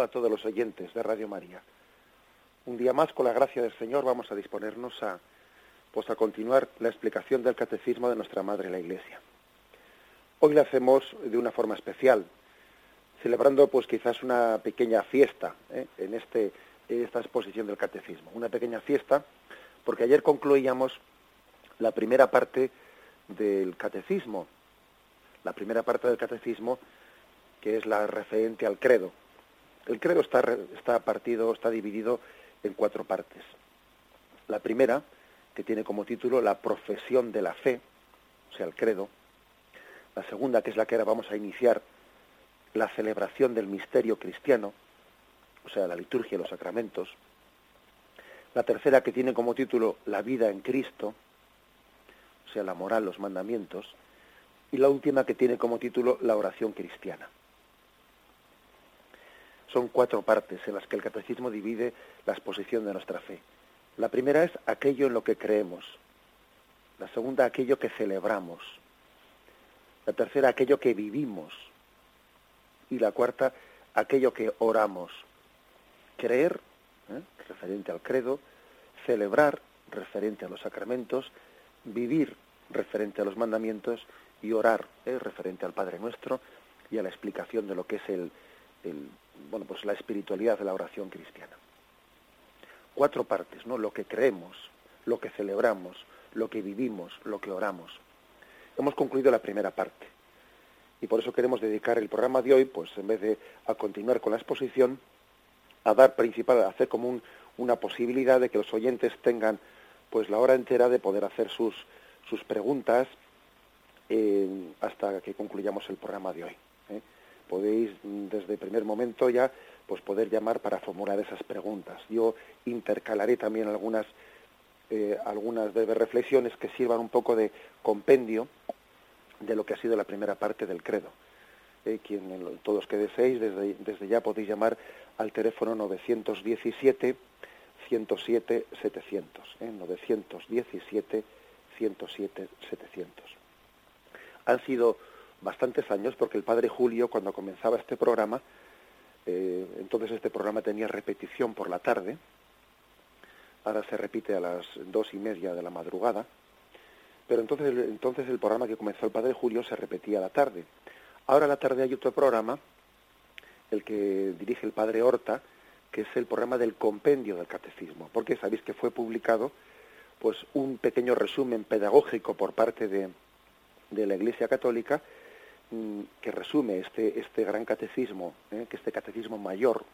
A todos los oyentes de Radio María. Un día más, con la gracia del Señor, vamos a disponernos a, pues, a continuar la explicación del catecismo de nuestra Madre la Iglesia. Hoy lo hacemos de una forma especial, celebrando pues quizás una pequeña fiesta ¿eh? en, este, en esta exposición del catecismo. Una pequeña fiesta, porque ayer concluíamos la primera parte del catecismo, la primera parte del catecismo que es la referente al credo. El credo está, está partido, está dividido en cuatro partes. La primera, que tiene como título la profesión de la fe, o sea, el credo. La segunda, que es la que ahora vamos a iniciar, la celebración del misterio cristiano, o sea, la liturgia y los sacramentos. La tercera, que tiene como título la vida en Cristo, o sea, la moral, los mandamientos. Y la última, que tiene como título la oración cristiana son cuatro partes en las que el catecismo divide la exposición de nuestra fe. La primera es aquello en lo que creemos. La segunda, aquello que celebramos. La tercera, aquello que vivimos. Y la cuarta, aquello que oramos. Creer, ¿eh? referente al credo, celebrar, referente a los sacramentos, vivir, referente a los mandamientos, y orar, ¿eh? referente al Padre Nuestro y a la explicación de lo que es el, el bueno, pues la espiritualidad de la oración cristiana. Cuatro partes, ¿no? Lo que creemos, lo que celebramos, lo que vivimos, lo que oramos. Hemos concluido la primera parte. Y por eso queremos dedicar el programa de hoy, pues en vez de a continuar con la exposición, a dar principal, a hacer como una posibilidad de que los oyentes tengan pues la hora entera de poder hacer sus, sus preguntas eh, hasta que concluyamos el programa de hoy. Podéis mm, desde el primer momento ya pues poder llamar para formular esas preguntas. Yo intercalaré también algunas eh, algunas breves reflexiones que sirvan un poco de compendio de lo que ha sido la primera parte del credo. Eh, quien, todos que deseéis, desde, desde ya podéis llamar al teléfono 917 107 700. ¿eh? 917 107 700. Han sido bastantes años porque el padre Julio cuando comenzaba este programa, eh, entonces este programa tenía repetición por la tarde, ahora se repite a las dos y media de la madrugada, pero entonces, entonces el programa que comenzó el padre Julio se repetía a la tarde. Ahora a la tarde hay otro programa, el que dirige el padre Horta, que es el programa del compendio del catecismo, porque sabéis que fue publicado pues un pequeño resumen pedagógico por parte de, de la Iglesia Católica que resume este, este gran catecismo, ¿eh? que este catecismo mayor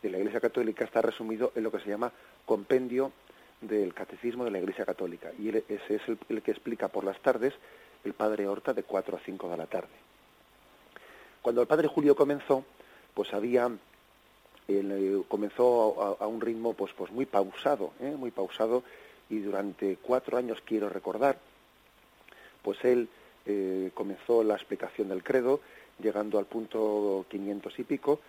de la Iglesia Católica está resumido en lo que se llama compendio del catecismo de la Iglesia Católica. Y ese es el, que explica por las tardes el padre Horta de 4 a 5 de la tarde. Cuando el padre Julio comenzó, pues había eh, comenzó a, un ritmo pues pues muy pausado, ¿eh? muy pausado y durante cuatro años quiero recordar, pues él eh, comenzó la explicación del credo, llegando al punto 500 y pico,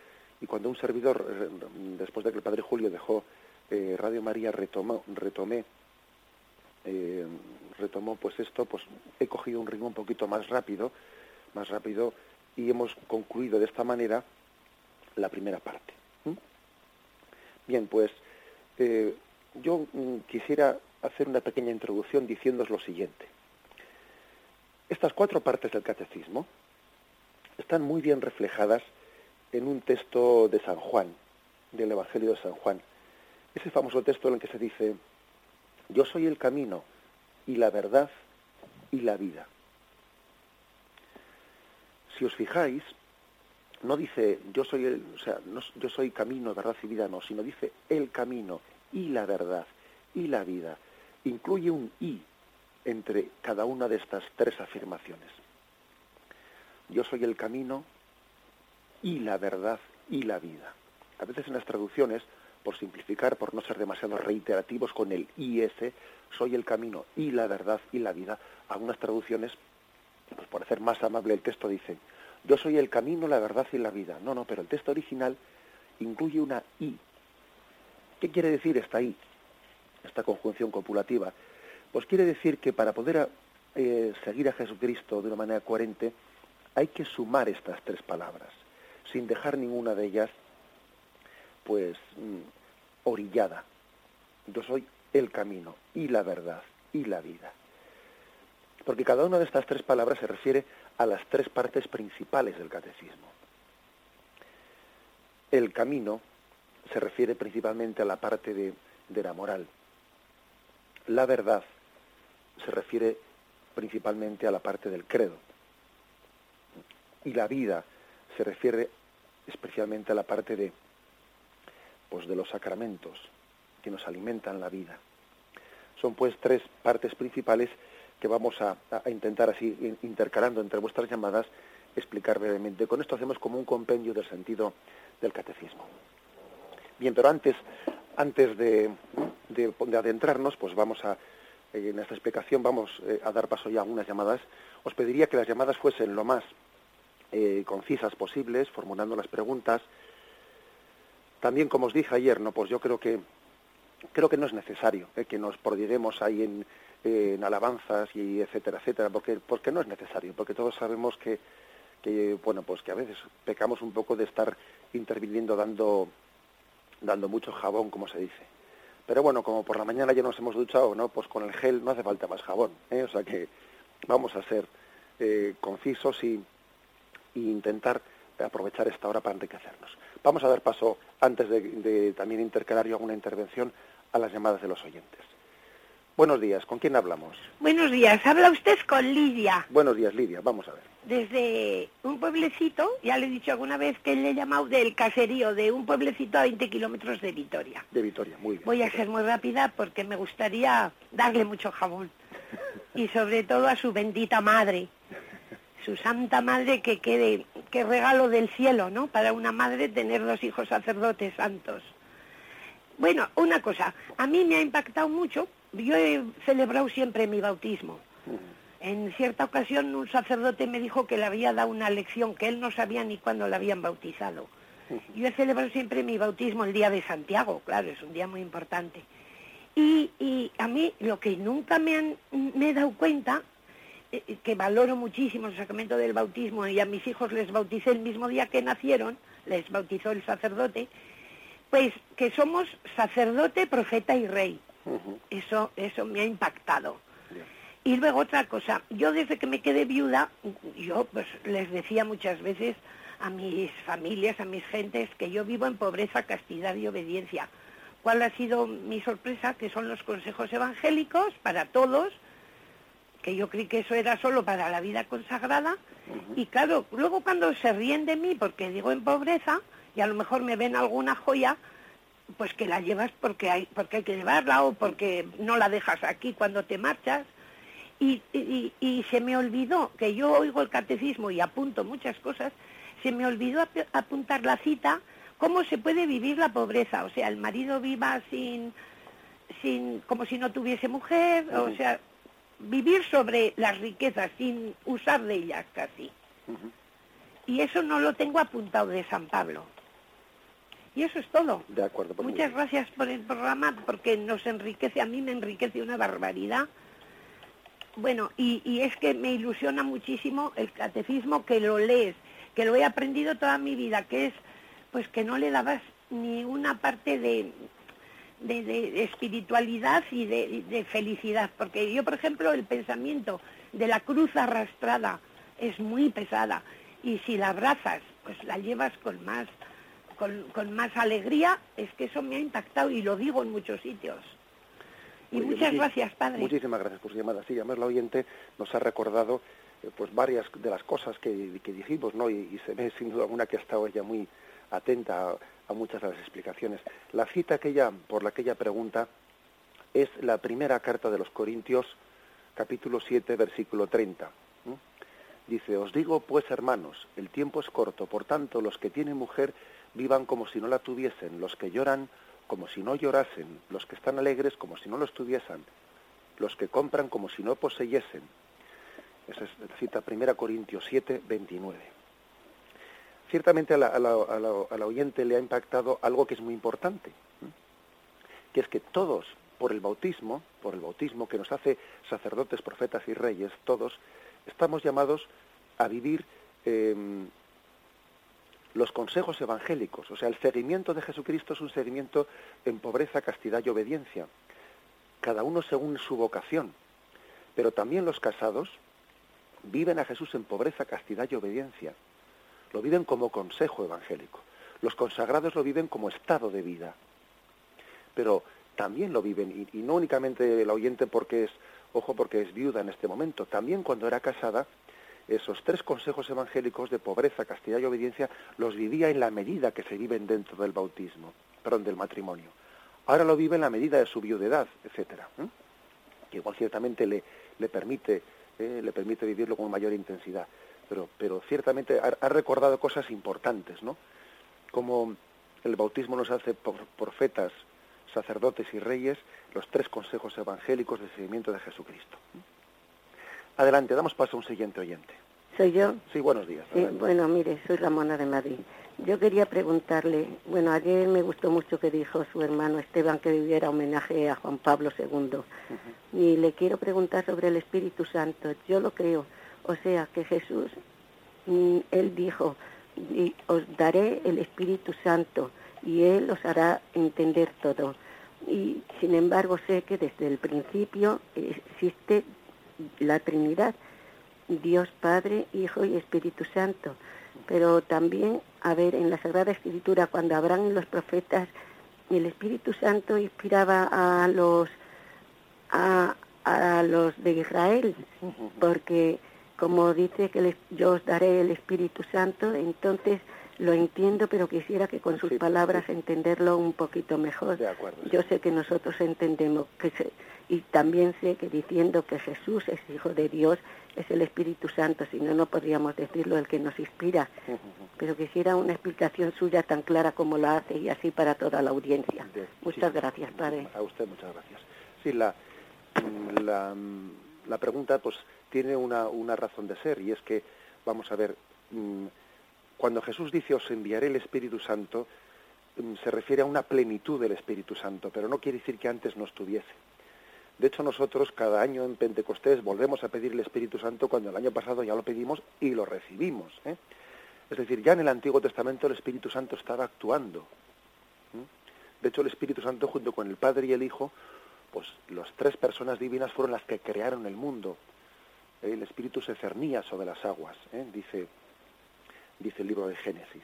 y cuando un servidor, eh, después de que el Padre Julio dejó eh, Radio María, retomó, retomé, retomó pues esto, pues he cogido un ritmo un poquito más rápido, más rápido, y hemos concluido de esta manera la primera parte. Bien, pues yo mm, quisiera hacer una pequeña introducción diciéndoos lo siguiente. Estas cuatro partes del catecismo están muy bien reflejadas en un texto de San Juan, del Evangelio de San Juan. Ese famoso texto en el que se dice, yo soy el camino y la verdad y la vida. Si os fijáis, no dice yo soy el, o sea, no, yo soy camino, verdad y vida, no, sino dice el camino y la verdad y la vida. Incluye un y, entre cada una de estas tres afirmaciones. Yo soy el camino, y la verdad y la vida. A veces en las traducciones, por simplificar, por no ser demasiado reiterativos con el IS, soy el camino y la verdad y la vida, algunas traducciones, pues por hacer más amable el texto, dicen, yo soy el camino, la verdad y la vida. No, no, pero el texto original incluye una I. ¿Qué quiere decir esta I? Esta conjunción copulativa. Pues quiere decir que para poder eh, seguir a Jesucristo de una manera coherente, hay que sumar estas tres palabras, sin dejar ninguna de ellas, pues, mm, orillada. Yo soy el camino y la verdad y la vida. Porque cada una de estas tres palabras se refiere a las tres partes principales del catecismo. El camino se refiere principalmente a la parte de, de la moral. La verdad se refiere principalmente a la parte del credo. Y la vida se refiere especialmente a la parte de, pues, de los sacramentos que nos alimentan la vida. Son pues tres partes principales que vamos a, intentar así, intercalando entre vuestras llamadas, explicar brevemente. Con esto hacemos como un compendio del sentido del catecismo. Bien, pero antes, antes de, adentrarnos, pues vamos a, eh, en esta explicación vamos eh, a dar paso ya a algunas llamadas. Os pediría que las llamadas fuesen lo más eh, concisas posibles, formulando las preguntas. También, como os dije ayer, no, pues yo creo que creo que no es necesario que nos prodiguemos ahí en, en alabanzas y etcétera, etcétera, porque, porque no es necesario, porque todos sabemos que, que, bueno, pues que a veces pecamos un poco de estar interviniendo dando, dando mucho jabón, como se dice. Pero bueno, como por la mañana ya nos hemos duchado, ¿no? Pues con el gel no hace falta más jabón, ¿eh? O sea que vamos a ser eh, concisos y, y, intentar aprovechar esta hora para enriquecernos. Vamos a dar paso, antes de, de también intercalar yo alguna intervención, a las llamadas de los oyentes. Buenos días, ¿con quién hablamos? Buenos días, habla usted con Lidia. Buenos días, Lidia, vamos a ver. Desde un pueblecito, ya le he dicho alguna vez que le he llamado del caserío, de un pueblecito a 20 kilómetros de Vitoria. De Vitoria, muy bien. Voy a ser muy rápida porque me gustaría darle mucho jabón. y sobre todo a su bendita madre, su santa madre que quede, que regalo del cielo, ¿no? Para una madre tener dos hijos sacerdotes santos. Bueno, una cosa, a mí me ha impactado mucho yo he celebrado siempre mi bautismo. En cierta ocasión un sacerdote me dijo que le había dado una lección que él no sabía ni cuándo la habían bautizado. Yo he celebrado siempre mi bautismo el día de Santiago, claro, es un día muy importante. Y, y a mí lo que nunca me, han, me he dado cuenta, eh, eh, que valoro muchísimo el sacramento del bautismo y a mis hijos les bauticé el mismo día que nacieron, les bautizó el sacerdote, pues que somos sacerdote, profeta y rey. Eso, eso me ha impactado. Y luego otra cosa, yo desde que me quedé viuda, yo pues les decía muchas veces a mis familias, a mis gentes, que yo vivo en pobreza, castidad y obediencia. ¿Cuál ha sido mi sorpresa? Que son los consejos evangélicos para todos, que yo creí que eso era solo para la vida consagrada. Y claro, luego cuando se ríen de mí porque digo en pobreza, y a lo mejor me ven alguna joya, pues que la llevas porque hay, porque hay que llevarla o porque no la dejas aquí cuando te marchas. Y, y, se me olvidó que yo oigo el catecismo y apunto muchas cosas, se me olvidó apuntar la cita, cómo se puede vivir la pobreza, o sea, el marido viva sin, sin como si no tuviese mujer, o sea, vivir sobre las riquezas sin usar de ellas casi. Y eso no lo tengo apuntado de San Pablo. Y eso es todo. De acuerdo. Pues Muchas gracias por el programa porque nos enriquece, a mí me enriquece una barbaridad. Bueno, y, es que me ilusiona muchísimo el catecismo que lo lees, que lo he aprendido toda mi vida, que es pues que no le dabas ni una parte de, espiritualidad y de, de, felicidad. Porque yo, por ejemplo, el pensamiento de la cruz arrastrada es muy pesada. Y si la abrazas, pues la llevas con más con, más alegría, es que eso me ha impactado y lo digo en muchos sitios. Y muchas gracias, padre. Muchísimas gracias por su llamada. Sí, además la oyente nos ha recordado eh, pues varias de las cosas que, que dijimos, ¿no? Y, se ve sin duda alguna que ha estado ella muy atenta a, muchas de las explicaciones. La cita que ella, por la que ella pregunta es la primera carta de los Corintios, capítulo 7, versículo 30. Dice, os digo pues hermanos, el tiempo es corto, por tanto los que tienen mujer vivan como si no la tuviesen, los que lloran como si no llorasen, los que están alegres como si no lo estuviesen, los que compran como si no poseyesen. Esa es la cita 1 Corintios 7, 29. Ciertamente a la, oyente le ha impactado algo que es muy importante, que es que todos, por el bautismo, por el bautismo que nos hace sacerdotes, profetas y reyes, todos estamos llamados a vivir em, los consejos evangélicos. O sea, el seguimiento de Jesucristo es un seguimiento en pobreza, castidad y obediencia, cada uno según su vocación. Pero también los casados viven a Jesús en pobreza, castidad y obediencia. Lo viven como consejo evangélico. Los consagrados lo viven como estado de vida. Pero también lo viven, y, no únicamente el oyente porque es, ojo, porque es viuda en este momento, también cuando era casada, esos tres consejos evangélicos de pobreza, castidad y obediencia los vivía en la medida que se viven dentro del bautismo, perdón, del matrimonio. Ahora lo vive en la medida de su viudedad, etcétera, que igual ciertamente le, le permite eh, le permite vivirlo con mayor intensidad. Pero, pero ciertamente ha, recordado cosas importantes, ¿no? Como el bautismo nos hace profetas, sacerdotes y reyes, los tres consejos evangélicos de seguimiento de Jesucristo. Adelante, damos paso a un siguiente oyente. ¿Soy yo? Sí, buenos días. bueno, mire, soy Ramona de Madrid. Yo quería preguntarle, bueno, ayer me gustó mucho que dijo su hermano Esteban que viviera homenaje a Juan Pablo II. Y le quiero preguntar sobre el Espíritu Santo. Yo lo creo. O sea, que Jesús, mm, él dijo, os daré el Espíritu Santo y él os hará entender todo. Y sin embargo sé que desde el principio existe la Trinidad, Dios Padre, Hijo y Espíritu Santo. Pero también, a ver, en la Sagrada Escritura, cuando Abraham y los profetas, el Espíritu Santo inspiraba a los, a, los de Israel, porque como dice que yo os daré el Espíritu Santo, entonces lo entiendo, pero quisiera que con sus palabras entenderlo un poquito mejor. Yo sé que nosotros entendemos que y también sé que diciendo que Jesús es hijo de Dios es el Espíritu Santo, si no no podríamos decirlo el que nos inspira. Pero quisiera una explicación suya tan clara como la hace y así para toda la audiencia. muchas gracias, padre. A usted muchas gracias. Sí, la la, la pregunta pues tiene una, razón de ser y es que vamos a ver mm, cuando Jesús dice os enviaré el Espíritu Santo, mm, se refiere a una plenitud del Espíritu Santo, pero no quiere decir que antes no estuviese. De hecho, nosotros cada año en Pentecostés volvemos a pedir el Espíritu Santo cuando el año pasado ya lo pedimos y lo recibimos. ¿eh? Es decir, ya en el Antiguo Testamento el Espíritu Santo estaba actuando. De hecho, el Espíritu Santo junto con el Padre y el Hijo, pues las tres personas divinas fueron las que crearon el mundo. El Espíritu se cernía sobre las aguas, ¿eh? dice dice el libro de Génesis.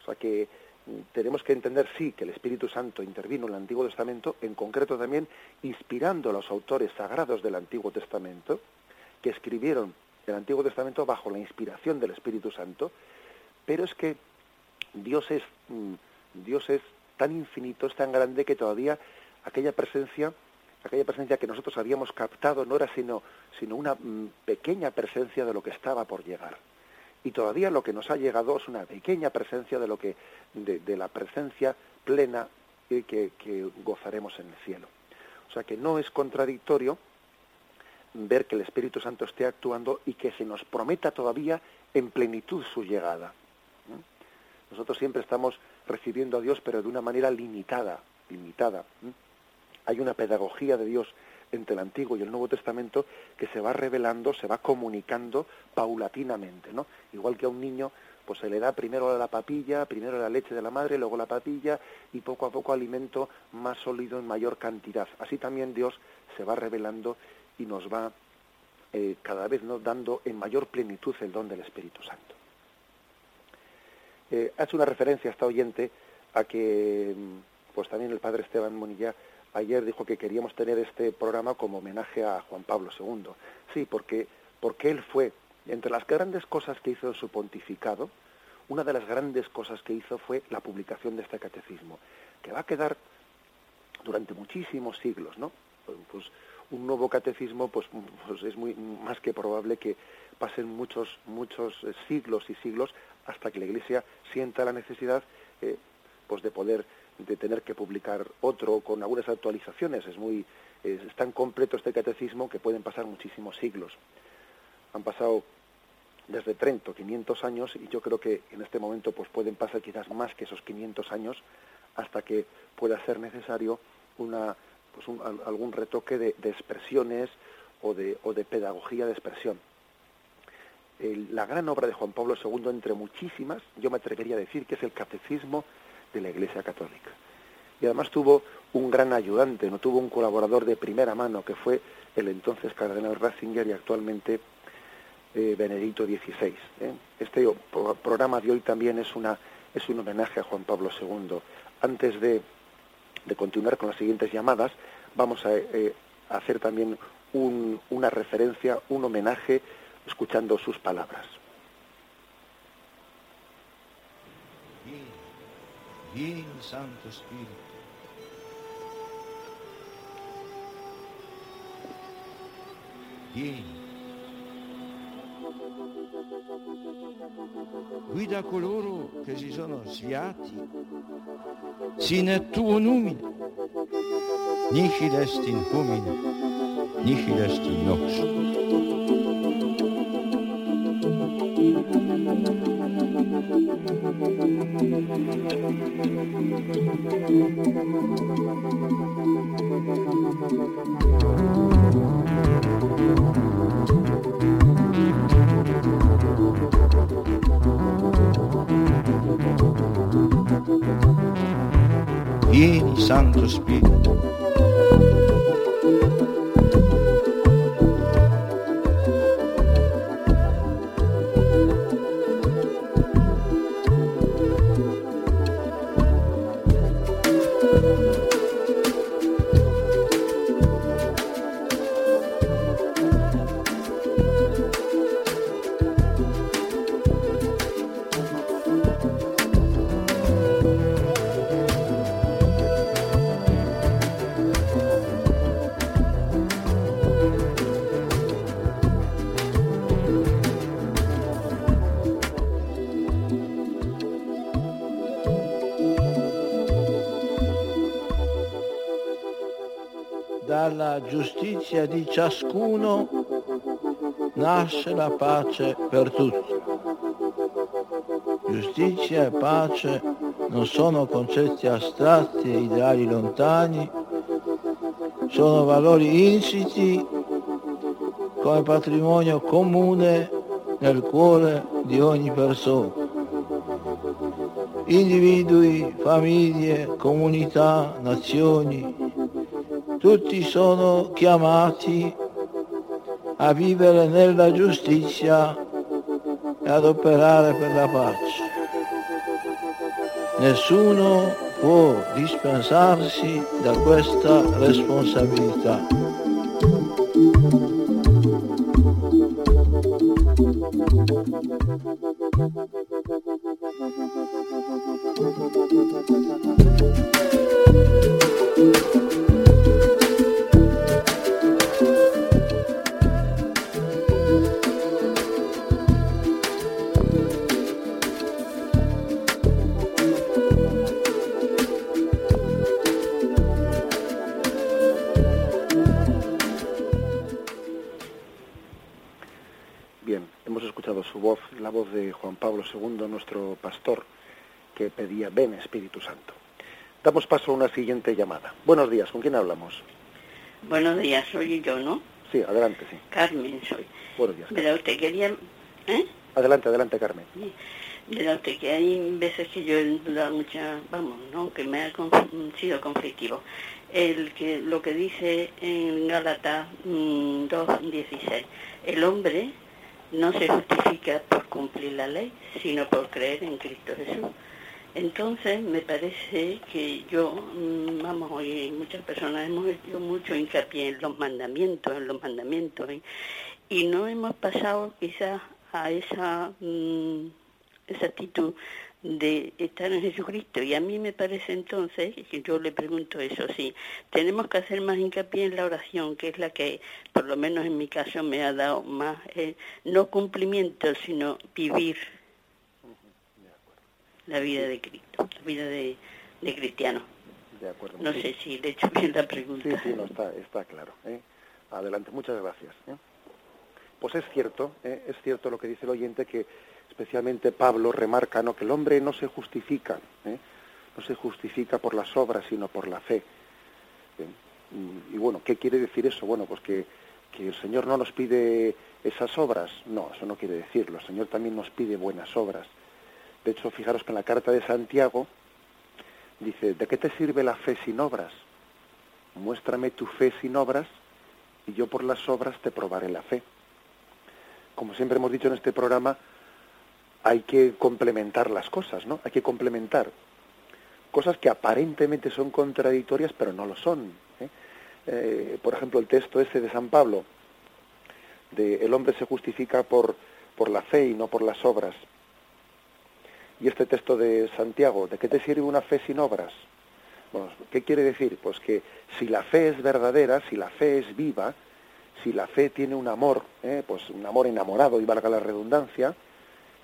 O sea que mm, tenemos que entender, sí, que el Espíritu Santo intervino en el Antiguo Testamento, en concreto también inspirando a los autores sagrados del Antiguo Testamento, que escribieron el Antiguo Testamento bajo la inspiración del Espíritu Santo, pero es que Dios es, mm, Dios es tan infinito, es tan grande que todavía aquella presencia, aquella presencia que nosotros habíamos captado no era sino, sino una mm, pequeña presencia de lo que estaba por llegar y todavía lo que nos ha llegado es una pequeña presencia de lo que de, la presencia plena que, que, gozaremos en el cielo. O sea que no es contradictorio ver que el Espíritu Santo esté actuando y que se nos prometa todavía en plenitud su llegada. Nosotros siempre estamos recibiendo a Dios, pero de una manera limitada, limitada. Hay una pedagogía de Dios entre el Antiguo y el Nuevo Testamento que se va revelando, se va comunicando paulatinamente, ¿no? Igual que a un niño pues se le da primero la papilla, primero la leche de la madre, luego la papilla y poco a poco alimento más sólido en mayor cantidad. Así también Dios se va revelando y nos va eh, cada vez ¿no? dando en mayor plenitud el don del Espíritu Santo. Eh, ha hecho una referencia a esta oyente a que pues también el padre Esteban Monilla ayer dijo que queríamos tener este programa como homenaje a Juan Pablo II. Sí, porque, porque él fue, entre las grandes cosas que hizo en su pontificado, una de las grandes cosas que hizo fue la publicación de este catecismo, que va a quedar durante muchísimos siglos, ¿no? Pues un nuevo catecismo, pues, pues, es muy más que probable que pasen muchos muchos eh, siglos y siglos hasta que la Iglesia sienta la necesidad eh, pues de poder de tener que publicar otro con algunas actualizaciones. Es muy es tan completo este catecismo que pueden pasar muchísimos siglos. Han pasado desde Trento 500 años y yo creo que en este momento pues pueden pasar quizás más que esos 500 años hasta que pueda ser necesario una pues algún retoque de, expresiones o de, o de pedagogía de expresión. la gran obra de Juan Pablo II, entre muchísimas, yo me atrevería a decir que es el catecismo de la Iglesia Católica. Y además tuvo un gran ayudante, no tuvo un colaborador de primera mano, que fue el entonces cardenal Ratzinger y actualmente eh, Benedicto XVI. ¿eh? Este programa de hoy también es, una, es un homenaje a Juan Pablo II. Antes de, continuar con las siguientes llamadas, vamos a eh, hacer también una referencia, un homenaje, escuchando sus palabras. Vieni, Santo Spirito. Vieni. Guida coloro che si sono sviati, sine tuo numine, nihil est in homine, nihil est in nox. Vieni, Santo Spirito. Ciascuno nasce la pace per tutti. Giustizia e pace non sono concetti astratti e ideali lontani, sono valori insiti come patrimonio comune nel cuore di ogni persona. Individui, famiglie, comunità, nazioni, tutti sono chiamati a vivere nella giustizia e ad operare per la pace. Nessuno può dispensarsi da questa responsabilità. Damos paso a una siguiente llamada. Buenos días, ¿con quién hablamos? Buenos días, soy yo, ¿no? Sí, adelante, sí. Carmen soy. Buenos días. Mira, usted quería... ¿Eh? Adelante, adelante, Carmen. Mira, usted que hay veces que yo he dudado mucha, vamos, ¿no? Que me ha sido conflictivo. El que, lo que dice en Gálatas 2.16, mm, el hombre no se justifica por cumplir la ley, sino por creer en Cristo Jesús. Entonces me parece que yo, mm, vamos, hoy muchas personas hemos hecho mucho hincapié en los mandamientos, en los mandamientos, y no hemos pasado quizás a esa, mm, esa actitud de estar en Jesucristo. Y a mí me parece entonces, y yo le pregunto eso, sí, tenemos que hacer más hincapié en la oración, que es la que, por lo menos en mi caso, me ha dado más, eh, no cumplimiento, sino vivir la vida de Cristo, la vida de, cristiano. De acuerdo. No sé si le he hecho bien la pregunta. Sí, sí, no, está, está claro. ¿eh? Adelante, muchas gracias. ¿eh? Pues es cierto, es cierto lo que dice el oyente que especialmente Pablo remarca ¿no? que el hombre no se justifica, ¿eh? no se justifica por las obras, sino por la fe. Y, bueno, ¿qué quiere decir eso? Bueno, pues que, que, el Señor no nos pide esas obras. No, eso no quiere decirlo. El Señor también nos pide buenas obras. De hecho, fijaros que en la carta de Santiago dice, ¿de qué te sirve la fe sin obras? Muéstrame tu fe sin obras y yo por las obras te probaré la fe. Como siempre hemos dicho en este programa, hay que complementar las cosas, ¿no? Hay que complementar cosas que aparentemente son contradictorias, pero no lo son. ¿eh? Eh, por ejemplo, el texto ese de San Pablo, de el hombre se justifica por, por la fe y no por las obras. Y este texto de Santiago, ¿de qué te sirve una fe sin obras? Bueno, ¿Qué quiere decir? Pues que si la fe es verdadera, si la fe es viva, si la fe tiene un amor, ¿eh? pues un amor enamorado, y valga la redundancia,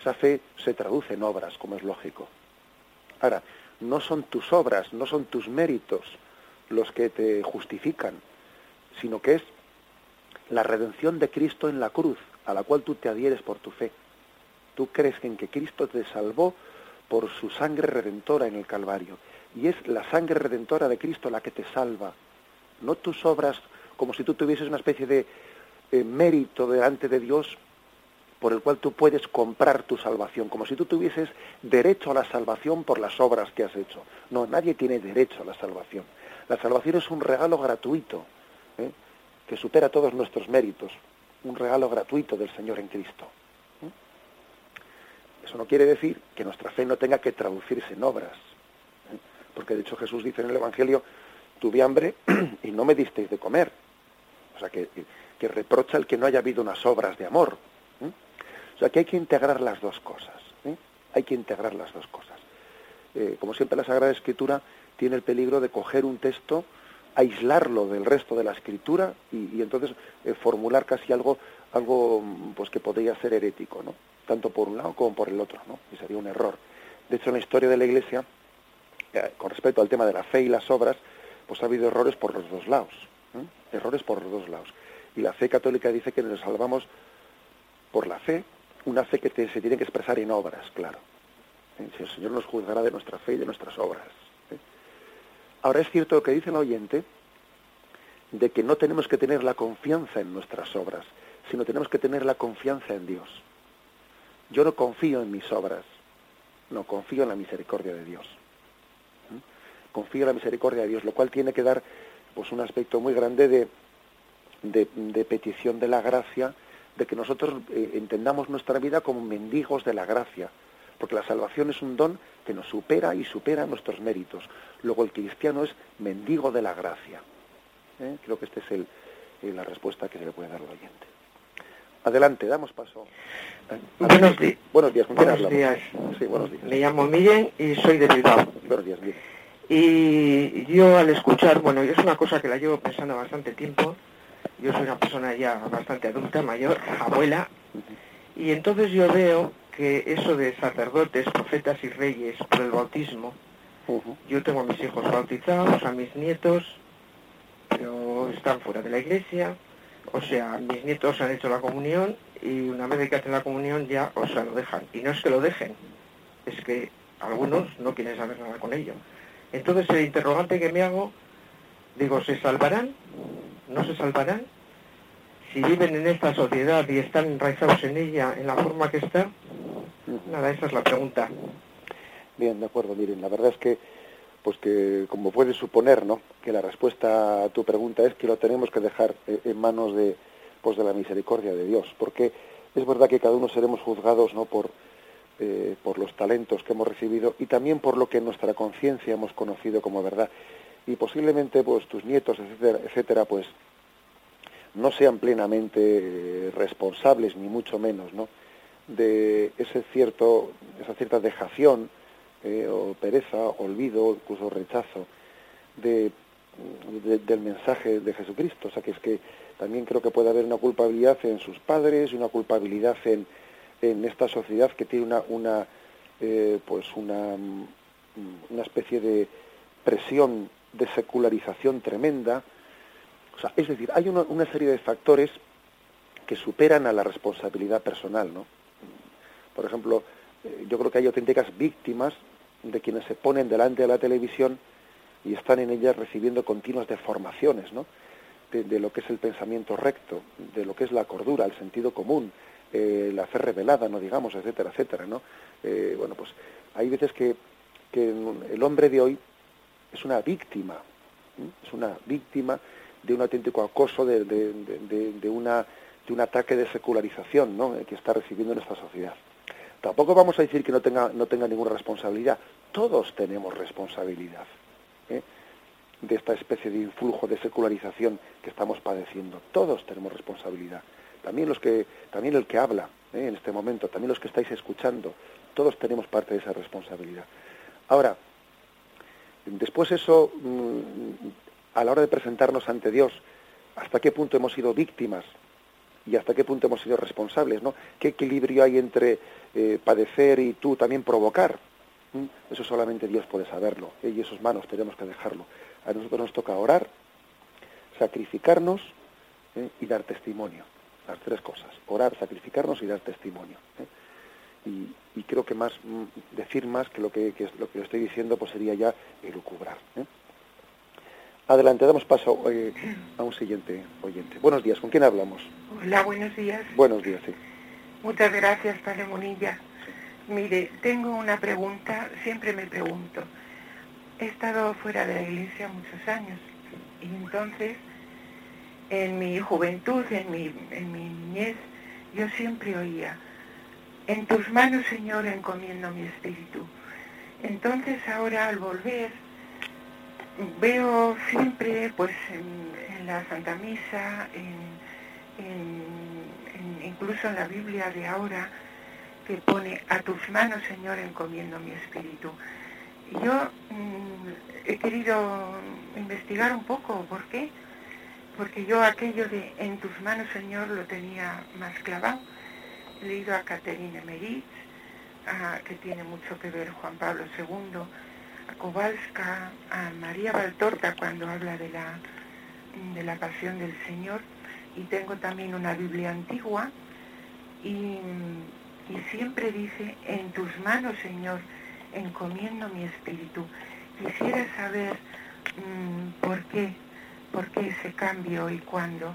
esa fe se traduce en obras, como es lógico. Ahora, no son tus obras, no son tus méritos los que te justifican, sino que es la redención de Cristo en la cruz, a la cual tú te adhieres por tu fe. Tú crees en que Cristo te salvó por su sangre redentora en el Calvario. Y es la sangre redentora de Cristo la que te salva. No tus obras como si tú tuvieses una especie de eh, mérito delante de Dios por el cual tú puedes comprar tu salvación, como si tú tuvieses derecho a la salvación por las obras que has hecho. No, nadie tiene derecho a la salvación. La salvación es un regalo gratuito, ¿eh? que supera todos nuestros méritos, un regalo gratuito del Señor en Cristo. ¿Eh? Eso no quiere decir que nuestra fe no tenga que traducirse en obras, ¿eh? porque de hecho Jesús dice en el Evangelio, tuve hambre y no me disteis de comer. O sea, que, que reprocha el que no haya habido unas obras de amor. O sea que hay que integrar las dos cosas. ¿eh? Hay que integrar las dos cosas. Eh, como siempre la Sagrada Escritura tiene el peligro de coger un texto, aislarlo del resto de la Escritura y, entonces eh, formular casi algo, algo pues que podría ser herético, ¿no? Tanto por un lado como por el otro, ¿no? Y sería un error. De hecho, en la historia de la Iglesia, con respecto al tema de la fe y las obras, pues ha habido errores por los dos lados. Errores por los dos lados. Y la fe católica dice que nos salvamos por la fe una fe que se tiene que expresar en obras, claro. ¿Eh? Si el Señor nos juzgará de nuestra fe y de nuestras obras. ¿eh? Ahora es cierto lo que dice el oyente, de que no tenemos que tener la confianza en nuestras obras, sino tenemos que tener la confianza en Dios. Yo no confío en mis obras, no confío en la misericordia de Dios. ¿eh? Confío en la misericordia de Dios, lo cual tiene que dar pues un aspecto muy grande de, de petición de la gracia de que nosotros eh, entendamos nuestra vida como mendigos de la gracia, porque la salvación es un don que nos supera y supera nuestros méritos. Luego el cristiano es mendigo de la gracia. ¿Eh? Creo que esta es el, eh, la respuesta que se le puede dar al oyente. Adelante, damos paso. Buenos, días. buenos días. ¿Con buenos días. Sí, buenos días. Me llamo Miguel y soy de Bilbao. Buenos días, Miguel. Y yo al escuchar, bueno, es una cosa que la llevo pensando bastante tiempo, yo soy una persona ya bastante adulta, mayor, abuela, y entonces yo veo que eso de sacerdotes, profetas y reyes por el bautismo, yo tengo a mis hijos bautizados, a mis nietos, pero están fuera de la iglesia, o sea, mis nietos han hecho la comunión y una vez que hacen la comunión ya, o sea, lo dejan. Y no es que lo dejen, es que algunos no quieren saber nada con ello. Entonces el interrogante que me hago, digo, ¿se salvarán? no se salvarán si viven en esta sociedad y están enraizados en ella en la forma que está? Nada, esa es la pregunta. Bien, de acuerdo, miren, la verdad es que, pues que como puedes suponer, ¿no? Que la respuesta a tu pregunta es que lo tenemos que dejar eh, en manos de, pues de la misericordia de Dios, porque es verdad que cada uno seremos juzgados, ¿no? Por, eh, por los talentos que hemos recibido y también por lo que en nuestra conciencia hemos conocido como verdad y posiblemente pues tus nietos, etcétera, etcétera pues no sean plenamente eh, responsables, ni mucho menos, ¿no? de ese cierto, esa cierta dejación eh, o pereza, olvido, incluso rechazo de, del mensaje de Jesucristo. O sea que es que también creo que puede haber una culpabilidad en sus padres y una culpabilidad en, en esta sociedad que tiene una, una eh, pues una, una especie de presión de secularización tremenda. O sea, es decir, hay una, una serie de factores que superan a la responsabilidad personal, ¿no? Por ejemplo, eh, yo creo que hay auténticas víctimas de quienes se ponen delante de la televisión y están en ellas recibiendo continuas deformaciones, ¿no? De, lo que es el pensamiento recto, de lo que es la cordura, el sentido común, eh, la fe revelada, no digamos, etcétera, etcétera, ¿no? Eh, bueno, pues hay veces que, que, el hombre de hoy es una víctima, es una víctima de un auténtico acoso, de, de, una, de un ataque de secularización ¿no? que está recibiendo en esta sociedad. Tampoco vamos a decir que no tenga, no tenga ninguna responsabilidad. Todos tenemos responsabilidad ¿eh? De esta especie de influjo de secularización que estamos padeciendo. Todos tenemos responsabilidad. También los que, también el que habla ¿eh? en este momento, también los que estáis escuchando, todos tenemos parte de esa responsabilidad. Ahora, después eso, mm, a la hora de presentarnos ante Dios, hasta qué punto hemos sido víctimas y hasta qué punto hemos sido responsables, ¿no? ¿Qué equilibrio hay entre eh, padecer y tú también provocar? ¿Mm? Eso solamente Dios puede saberlo, ¿eh? y esos manos tenemos que dejarlo. A nosotros nos toca orar, sacrificarnos ¿eh? y dar testimonio. Las tres cosas, orar, sacrificarnos y dar testimonio. Y, creo que más mm, decir más que lo que, que, lo que estoy diciendo pues sería ya elucubrar. Adelante, damos paso eh, a un siguiente oyente. Buenos días, ¿con quién hablamos? Hola, buenos días. Buenos días, sí. Muchas gracias, Padre Monilla. Mire, tengo una pregunta, siempre me pregunto. He estado fuera de la iglesia muchos años y entonces en mi juventud, en mi, en mi niñez, yo siempre oía, en tus manos, Señor, encomiendo mi espíritu. Entonces ahora al volver veo siempre pues en, la Santa Misa, incluso en la Biblia de ahora, que pone a tus manos, Señor, encomiendo mi espíritu. Y yo mm, he querido investigar un poco, ¿por qué? Porque yo aquello de en tus manos, Señor, lo tenía más clavado. He leído a Caterina Meritz, que tiene mucho que ver Juan Pablo II, a Kowalska, a María Valtorta cuando habla de la, de la pasión del Señor y tengo también una Biblia antigua y, siempre dice, en tus manos Señor, encomiendo mi espíritu. Quisiera saber mm, por qué, por qué ese cambio y cuándo.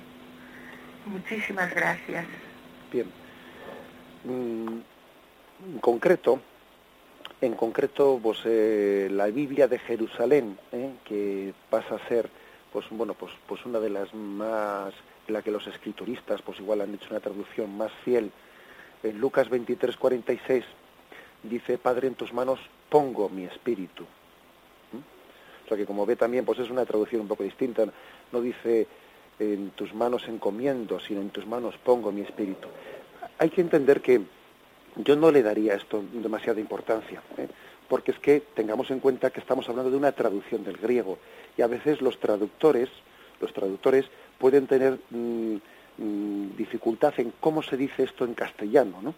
Muchísimas gracias. Bien. Mm, en concreto, en concreto pues eh, la Biblia de Jerusalén ¿eh? que pasa a ser pues bueno pues pues una de las más la que los escrituristas pues igual han hecho una traducción más fiel en Lucas 23 46 dice Padre en tus manos pongo mi espíritu ¿Mm? o sea que como ve también pues es una traducción un poco distinta no dice en tus manos encomiendo sino en tus manos pongo mi espíritu hay que entender que yo no le daría esto demasiada importancia, ¿eh? porque es que tengamos en cuenta que estamos hablando de una traducción del griego y a veces los traductores, los traductores pueden tener mm, mm, dificultad en cómo se dice esto en castellano, ¿no?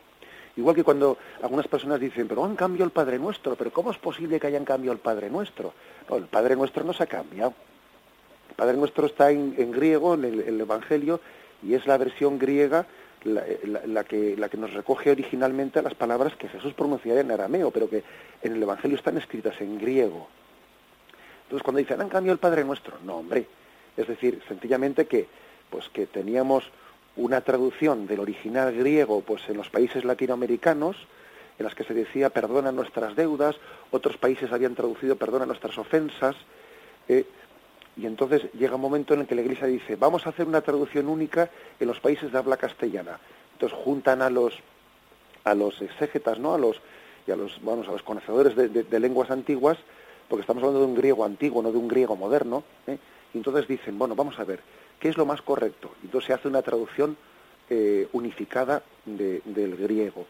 Igual que cuando algunas personas dicen, pero han cambiado el Padre Nuestro, pero ¿cómo es posible que hayan cambiado el Padre Nuestro? el Padre Nuestro no se ha cambiado. El Padre Nuestro está en, griego, en el Evangelio, y es la versión griega la, que, la que nos recoge originalmente las palabras que Jesús pronunciaría en arameo, pero que en el Evangelio están escritas en griego. Entonces cuando dicen, han cambiado el Padre Nuestro, no, hombre, es decir, sencillamente que, pues que teníamos una traducción del original griego pues en los países latinoamericanos, en las que se decía perdona nuestras deudas, otros países habían traducido perdona nuestras ofensas, eh, y entonces llega un momento en el que la Iglesia dice, vamos a hacer una traducción única en los países de habla castellana. Entonces juntan a los a los exégetas, ¿no? A los y a los vamos a los conocedores de, lenguas antiguas, porque estamos hablando de un griego antiguo, no de un griego moderno. ¿eh? Y entonces dicen, bueno, vamos a ver, ¿qué es lo más correcto? Entonces se hace una traducción eh, unificada del griego.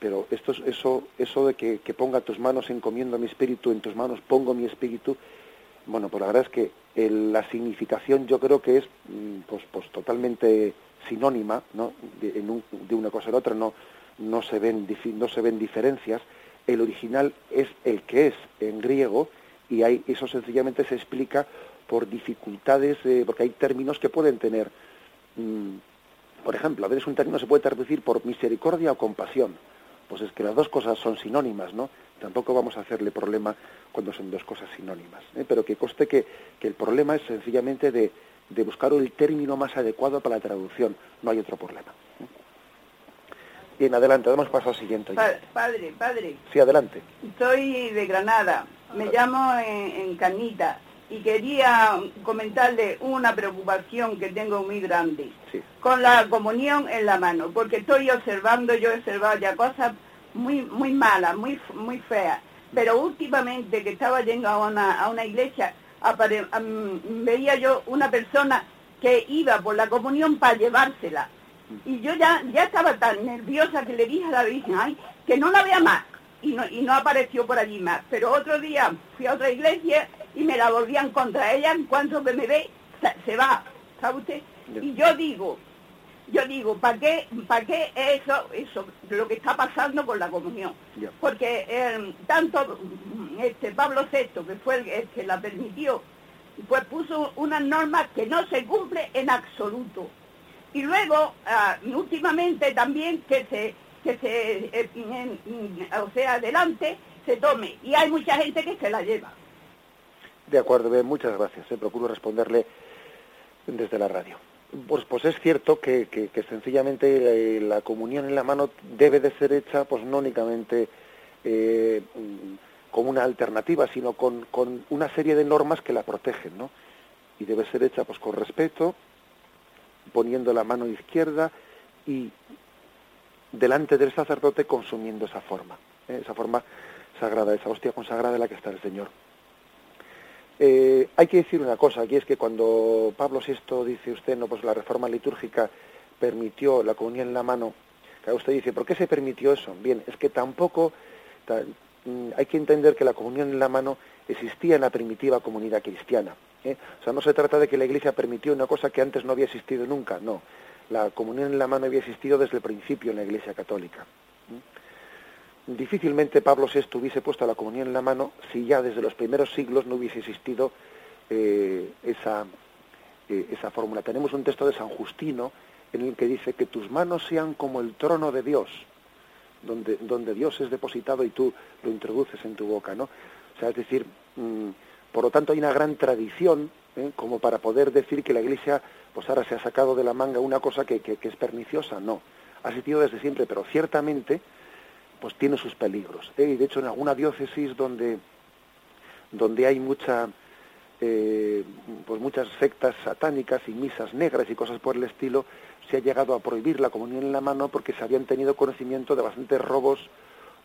pero esto, es- eso, eso de que, ponga tus manos encomiendo mi espíritu, en tus manos pongo mi espíritu, bueno, pues la verdad es que el- la significación yo creo que es mm, pues, pues totalmente sinónima, ¿no? De, en un- de una cosa a la otra no, no, se ven, no se ven diferencias. El original es el que es en griego y hay, eso sencillamente se explica por dificultades, eh, porque hay términos que pueden tener, mm, por ejemplo, a veces un término se puede traducir por misericordia o compasión. Pues es que las dos cosas son sinónimas, ¿no? Tampoco vamos a hacerle problema cuando son dos cosas sinónimas. ¿eh? Pero que conste que, que el problema es sencillamente de, de buscar el término más adecuado para la traducción. No hay otro problema. ¿eh? Bien, adelante, damos paso al siguiente. Pa- padre, padre, Sí, adelante. soy de Granada, me llamo en, en Canita y quería comentarle una preocupación que tengo muy grande Sí. con la comunión en la mano, porque estoy observando, yo he observado ya cosas muy muy malas, muy muy feas, pero últimamente que estaba yendo a una, a una iglesia, apare- veía yo una persona que iba por la comunión para llevársela. Y yo ya, ya estaba tan nerviosa que le dije a la Virgen, ay, que no la vea más. Y no, y no apareció por allí más. Pero otro día fui a otra iglesia y me la volvían contra ella. En cuanto que me ve, se, va. ¿Sabe usted? Y yo digo, yo digo, ¿para qué, para qué eso, eso, lo que está pasando con la comunión? Porque eh, tanto este Pablo VI, que fue el, el que la permitió, pues puso unas normas que no se cumple en absoluto. Y luego, ah, últimamente también que se, que se, eh, o sea, adelante se tome. Y hay mucha gente que se la lleva. De acuerdo, muchas gracias. eh, Procuro responderle desde la radio. Pues, pues es cierto que, sencillamente eh, la comunión en la mano debe de ser hecha pues no únicamente eh, como una alternativa, sino con, con una serie de normas que la protegen, ¿no? Y debe ser hecha pues con respeto, poniendo la mano izquierda y delante del sacerdote consumiendo esa forma, ¿eh? esa forma sagrada, esa hostia consagrada en la que está el Señor. Eh, hay que decir una cosa, aquí es que cuando Pablo VI dice usted, no, pues la reforma litúrgica permitió la comunión en la mano, usted dice, ¿por qué se permitió eso? Bien, es que tampoco ta- mm, hay que entender que la comunión en la mano existía en la primitiva comunidad cristiana. ¿eh? O sea, no se trata de que la Iglesia permitió una cosa que antes no había existido nunca, no. La comunión en la mano había existido desde el principio en la Iglesia católica. Difícilmente Pablo VI hubiese puesto la comunión en la mano si ya desde los primeros siglos no hubiese existido eh, esa, eh, esa fórmula. Tenemos un texto de San Justino en el que dice que tus manos sean como el trono de Dios, donde, donde Dios es depositado y tú lo introduces en tu boca, ¿no? O sea, es decir, mm, por lo tanto hay una gran tradición ¿eh? como para poder decir que la Iglesia pues ahora se ha sacado de la manga una cosa que, que- es perniciosa, no. Ha existido desde siempre, pero ciertamente pues tiene sus peligros. ¿eh? Y de hecho en alguna diócesis donde, donde hay mucha eh, pues muchas sectas satánicas y misas negras y cosas por el estilo, se ha llegado a prohibir la comunión en la mano porque se habían tenido conocimiento de bastantes robos,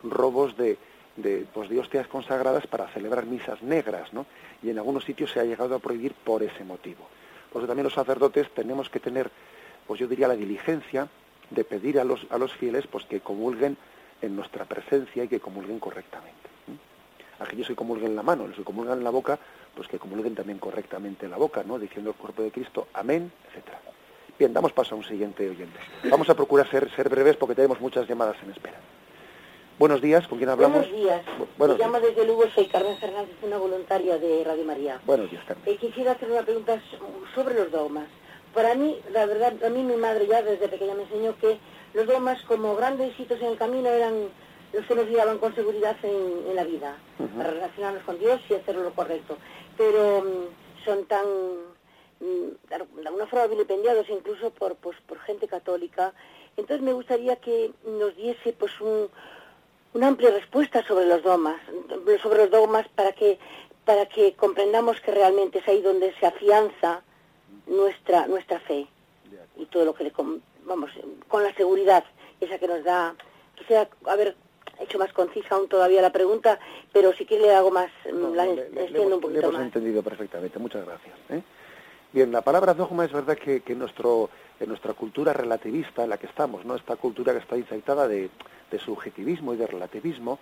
robos de, de, pues, de hostias consagradas para celebrar misas negras, ¿no? Y en algunos sitios se ha llegado a prohibir por ese motivo. Por eso también los sacerdotes tenemos que tener, pues yo diría, la diligencia de pedir a los, a los fieles pues que comulguen en nuestra presencia y que comulguen correctamente. Aquellos que comulguen en la mano, los que comulgan en la boca, pues que comulguen también correctamente en la boca, ¿no? Diciendo el cuerpo de Cristo, amén, etcétera. Bien, damos paso a un siguiente oyente. Vamos a procurar ser, ser breves porque tenemos muchas llamadas en espera. Buenos días, ¿con quién hablamos? Buenos días. Bu- buenos Me llamo desde Lugo, soy Carmen Fernández, una voluntaria de Radio María. Buenos días, Carmen. Eh, quisiera hacer una pregunta so- sobre los dogmas. Para mí, la verdad, a mí mi madre ya desde pequeña me enseñó que los dogmas como grandes hitos en el camino eran los que nos guiaban con seguridad en, en la vida, para relacionarnos con Dios y hacer lo correcto. Pero mm, son tan, mm, de alguna forma vilipendiados incluso por, pues, por gente católica. Entonces me gustaría que nos diese pues un, una amplia respuesta sobre los dogmas, sobre los dogmas para que para que comprendamos que realmente es ahí donde se afianza nuestra nuestra fe y todo lo que le vamos con la seguridad esa que nos da quisiera haber hecho más concisa aún todavía la pregunta pero si quiere le hago más No, la le- le- le extiendo un poquito le hemos más entendido perfectamente, muchas gracias. ¿eh? Bien, la palabra dogma es verdad que, que nuestro, en nuestra cultura relativista en la que estamos, ¿no? Esta cultura que está infectada de, de subjetivismo y de relativismo,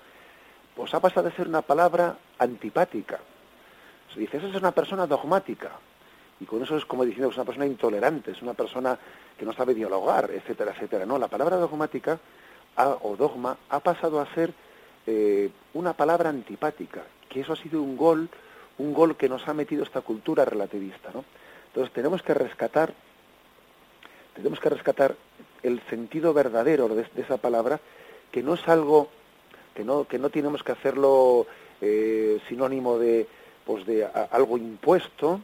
pues ha pasado de ser una palabra antipática. Se dice, esa es una persona dogmática. Y con eso es como diciendo que es una persona intolerante, es una persona que no sabe dialogar, etcétera, etcétera. No, la palabra dogmática o dogma ha pasado a ser eh, una palabra antipática, que eso ha sido un gol, un gol que nos ha metido esta cultura relativista, ¿no? Entonces tenemos que rescatar, tenemos que rescatar el sentido verdadero de, esa palabra, que no es algo, que no, que no tenemos que hacerlo eh, sinónimo de, pues de algo impuesto,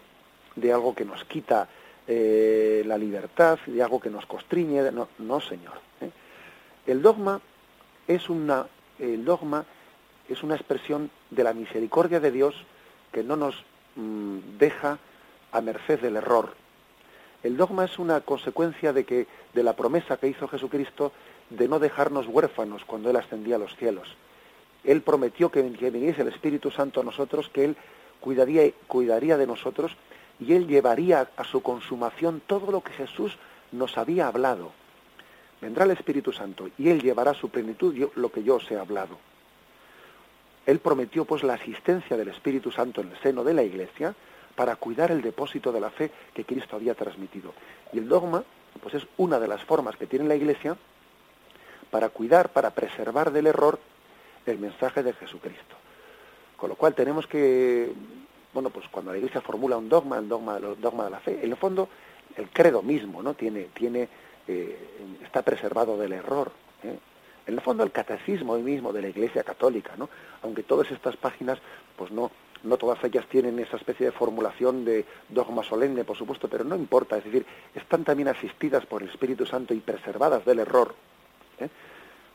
de algo que nos quita eh, la libertad, de algo que nos constriñe, no, no señor. ¿eh? El dogma es una, el dogma es una expresión de la misericordia de Dios que no nos mm, deja a merced del error. El dogma es una consecuencia de que de la promesa que hizo Jesucristo de no dejarnos huérfanos cuando él ascendía a los cielos. Él prometió que, viniese el Espíritu Santo a nosotros, que él cuidaría, cuidaría de nosotros y él llevaría a su consumación todo lo que Jesús nos había hablado. Vendrá el Espíritu Santo y él llevará a su plenitud lo que yo os he hablado. Él prometió pues la asistencia del Espíritu Santo en el seno de la Iglesia para cuidar el depósito de la fe que Cristo había transmitido. Y el dogma pues es una de las formas que tiene la Iglesia para cuidar, para preservar del error el mensaje de Jesucristo. Con lo cual tenemos que, bueno, pues cuando la Iglesia formula un dogma, el dogma, el dogma de la fe, en el fondo el credo mismo, ¿no? Tiene, tiene, eh, está preservado del error. ¿eh? En el fondo el catecismo mismo de la Iglesia Católica, ¿no? Aunque todas estas páginas, pues no, no todas ellas tienen esa especie de formulación de dogma solemne, por supuesto, pero no importa, es decir, están también asistidas por el Espíritu Santo y preservadas del error. ¿eh?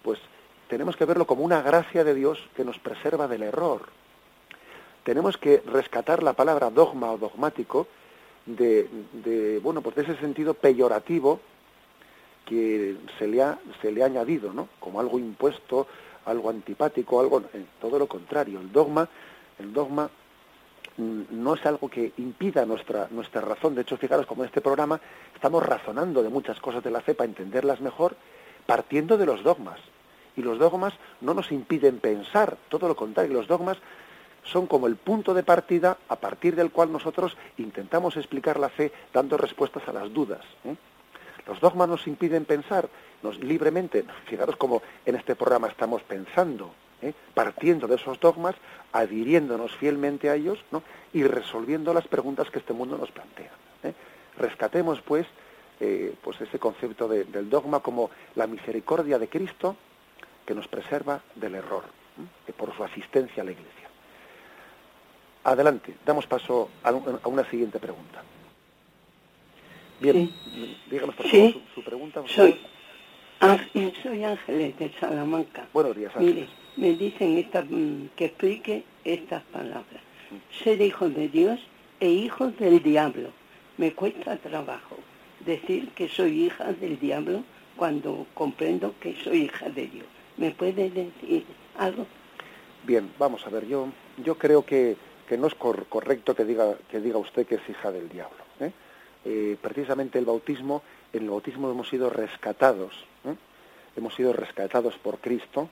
Pues tenemos que verlo como una gracia de Dios que nos preserva del error. Tenemos que rescatar la palabra dogma o dogmático de, de, bueno, pues de ese sentido peyorativo que se le ha, se le ha añadido, ¿no? Como algo impuesto, algo antipático, algo todo lo contrario. El dogma, el dogma mm, no es algo que impida nuestra, nuestra razón. De hecho, fijaros como en este programa estamos razonando de muchas cosas de la fe para entenderlas mejor, partiendo de los dogmas. Y los dogmas no nos impiden pensar, todo lo contrario, los dogmas son como el punto de partida a partir del cual nosotros intentamos explicar la fe dando respuestas a las dudas. ¿eh? Los dogmas nos impiden pensar nos, libremente. Fijaros como en este programa estamos pensando, ¿eh? partiendo de esos dogmas, adhiriéndonos fielmente a ellos ¿no? y resolviendo las preguntas que este mundo nos plantea. ¿eh? Rescatemos, pues, eh, pues ese concepto de, del dogma como la misericordia de Cristo que nos preserva del error, ¿eh? por su asistencia a la Iglesia. Adelante, damos paso a, un- a una siguiente pregunta. Bien, díganos por favor Sí. su, su pregunta. Soy, Ángel, soy Ángeles de Salamanca. Buenos días, Ángeles. Mire, me dicen esta, mm, que explique estas palabras. Ser hijo de Dios e hijo del diablo. Me cuesta trabajo decir que soy hija del diablo cuando comprendo que soy hija de Dios. ¿Me puede decir algo? Bien, vamos a ver, yo, yo creo que, que no es cor- correcto que diga, que diga usted que es hija del diablo. ¿eh? Eh, precisamente el bautismo, en el bautismo hemos sido rescatados. Hemos sido rescatados por Cristo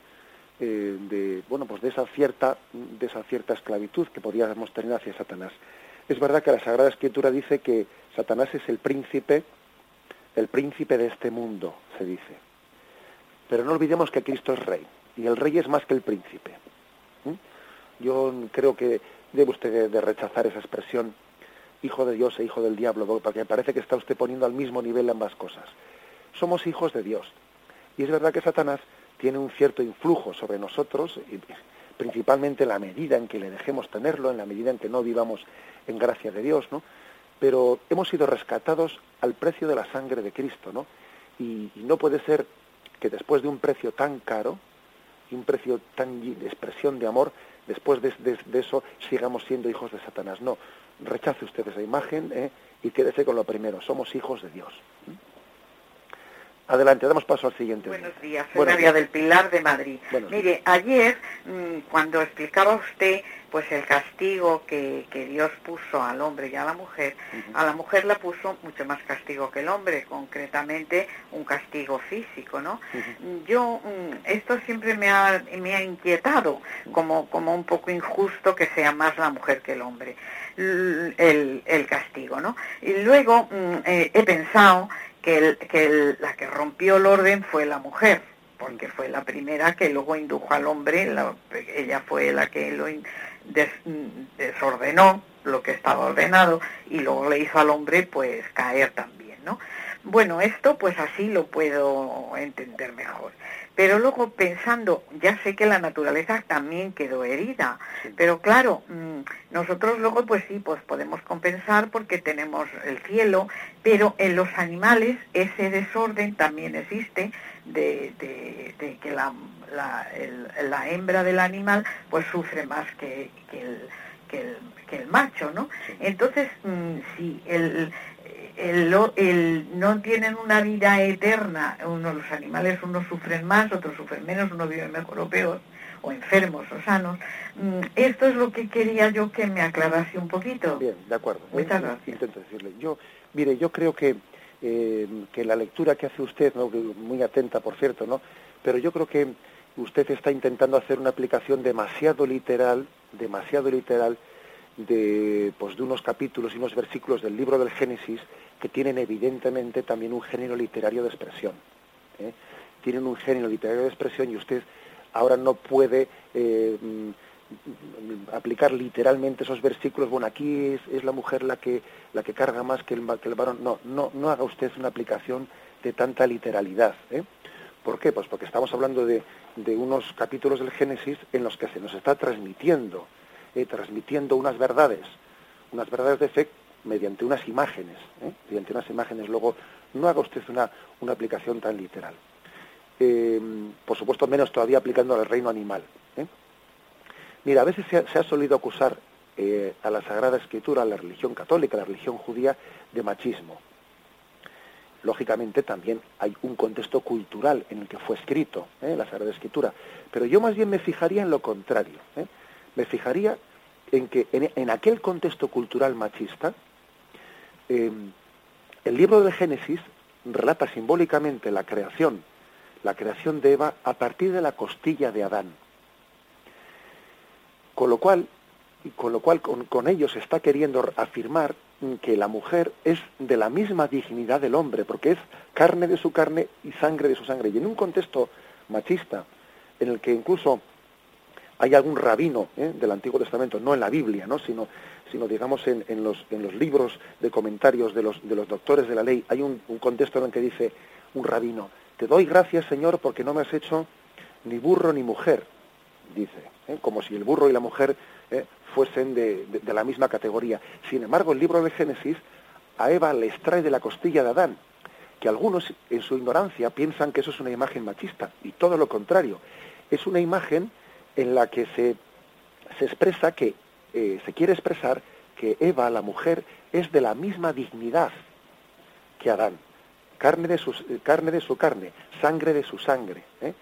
eh, de, bueno, pues de esa cierta, de esa cierta esclavitud que podíamos tener hacia Satanás. Es verdad que la Sagrada Escritura dice que Satanás es el príncipe, el príncipe de este mundo, se dice. Pero no olvidemos que Cristo es rey, y el rey es más que el príncipe. ¿Mm? Yo creo que debe usted de, de rechazar esa expresión hijo de Dios e hijo del diablo, porque parece que está usted poniendo al mismo nivel ambas cosas. Somos hijos de Dios. Y es verdad que Satanás tiene un cierto influjo sobre nosotros, principalmente en la medida en que le dejemos tenerlo, en la medida en que no vivamos en gracia de Dios, ¿no? Pero hemos sido rescatados al precio de la sangre de Cristo, ¿no? Y, no puede ser que después de un precio tan caro, y un precio tan de expresión de amor, después de, eso sigamos siendo hijos de Satanás. No, rechace usted esa imagen ¿eh? y quédese con lo primero, somos hijos de Dios. Adelante, damos paso al siguiente. Buenos días, soy Buenos María días. del Pilar de Madrid. Buenos Mire, ayer mm, cuando explicaba usted pues el castigo que, que Dios puso al hombre y a la mujer, a la mujer la puso mucho más castigo que el hombre, concretamente un castigo físico, ¿no? Yo, mm, esto siempre me ha, me ha inquietado, como, como un poco injusto que sea más la mujer que el hombre, el, el castigo, ¿no? Y luego mm, eh, he pensado que, el- que la que rompió el orden fue la mujer, porque fue la primera que luego indujo al hombre, la- ella fue la que lo desordenó lo que estaba ordenado y luego le hizo al hombre pues caer también, ¿no? Bueno, esto pues así lo puedo entender mejor. Pero luego pensando, ya sé que la naturaleza también quedó herida, pero claro, mm, nosotros luego pues sí, pues podemos compensar porque tenemos el cielo, pero en los animales ese desorden también existe de, de- de que la, la, el- la hembra del animal pues sufre más que, que el, que el, que el macho, ¿no? Entonces, mm, si el, el, el- no tienen una vida eterna, uno, los animales unos sufren más, otros sufren menos, uno vive mejor o peor, o enfermos o sanos. Mm, Esto es lo que quería yo que me aclarase un poquito. Bien, de acuerdo. Muchas gracias. Intento decirle. Yo, mire, yo creo que, eh, que la lectura que hace usted, ¿no? muy atenta, por cierto, ¿no? Pero yo creo que usted está intentando hacer una aplicación demasiado literal, demasiado literal, de, pues, de unos capítulos y unos versículos del libro del Génesis que tienen evidentemente también un género literario de expresión. ¿eh? Tienen un género literario de expresión y usted ahora no puede eh, mm, aplicar literalmente esos versículos, bueno, aquí es, es la mujer la que, la que carga más que el, que el varón. No, no, no haga usted una aplicación de tanta literalidad. ¿eh? ¿Por qué? Pues porque estamos hablando de, de unos capítulos del Génesis en los que se nos está transmitiendo, eh, transmitiendo unas verdades, unas verdades de fe mediante unas imágenes, ¿eh? mediante unas imágenes. Luego, no haga usted una, una aplicación tan literal. Eh, por supuesto, menos todavía aplicando al reino animal. Mira, a veces se ha, solido acusar a la Sagrada Escritura, a la religión católica, a la religión judía, de machismo. Lógicamente también hay un contexto cultural en el que fue escrito la Sagrada Escritura, pero yo más bien me fijaría en lo contrario. Me fijaría en que en, aquel contexto cultural machista, eh, el libro del Génesis relata simbólicamente la creación, la creación de Eva a partir de la costilla de Adán. Con lo cual, con, lo cual con, con ello se está queriendo afirmar que la mujer es de la misma dignidad del hombre, porque es carne de su carne y sangre de su sangre. Y en un contexto machista, en el que incluso hay algún rabino ¿eh? del Antiguo Testamento, no en la Biblia, ¿no? sino, sino digamos en, en los, en los libros de comentarios de los, de los doctores de la ley, hay un, contexto en el que dice un rabino, te doy gracias Señor porque no me has hecho ni burro ni mujer, dice, ¿eh? como si el burro y la mujer ¿eh? fuesen de, de- de la misma categoría. Sin embargo, el libro de Génesis a Eva le extrae de la costilla de Adán, que algunos en su ignorancia piensan que eso es una imagen machista, y todo lo contrario, es una imagen en la que se, se expresa que, eh, se quiere expresar que Eva, la mujer, es de la misma dignidad que Adán, carne de, sus, eh, carne de su carne, sangre de su sangre. ¿eh?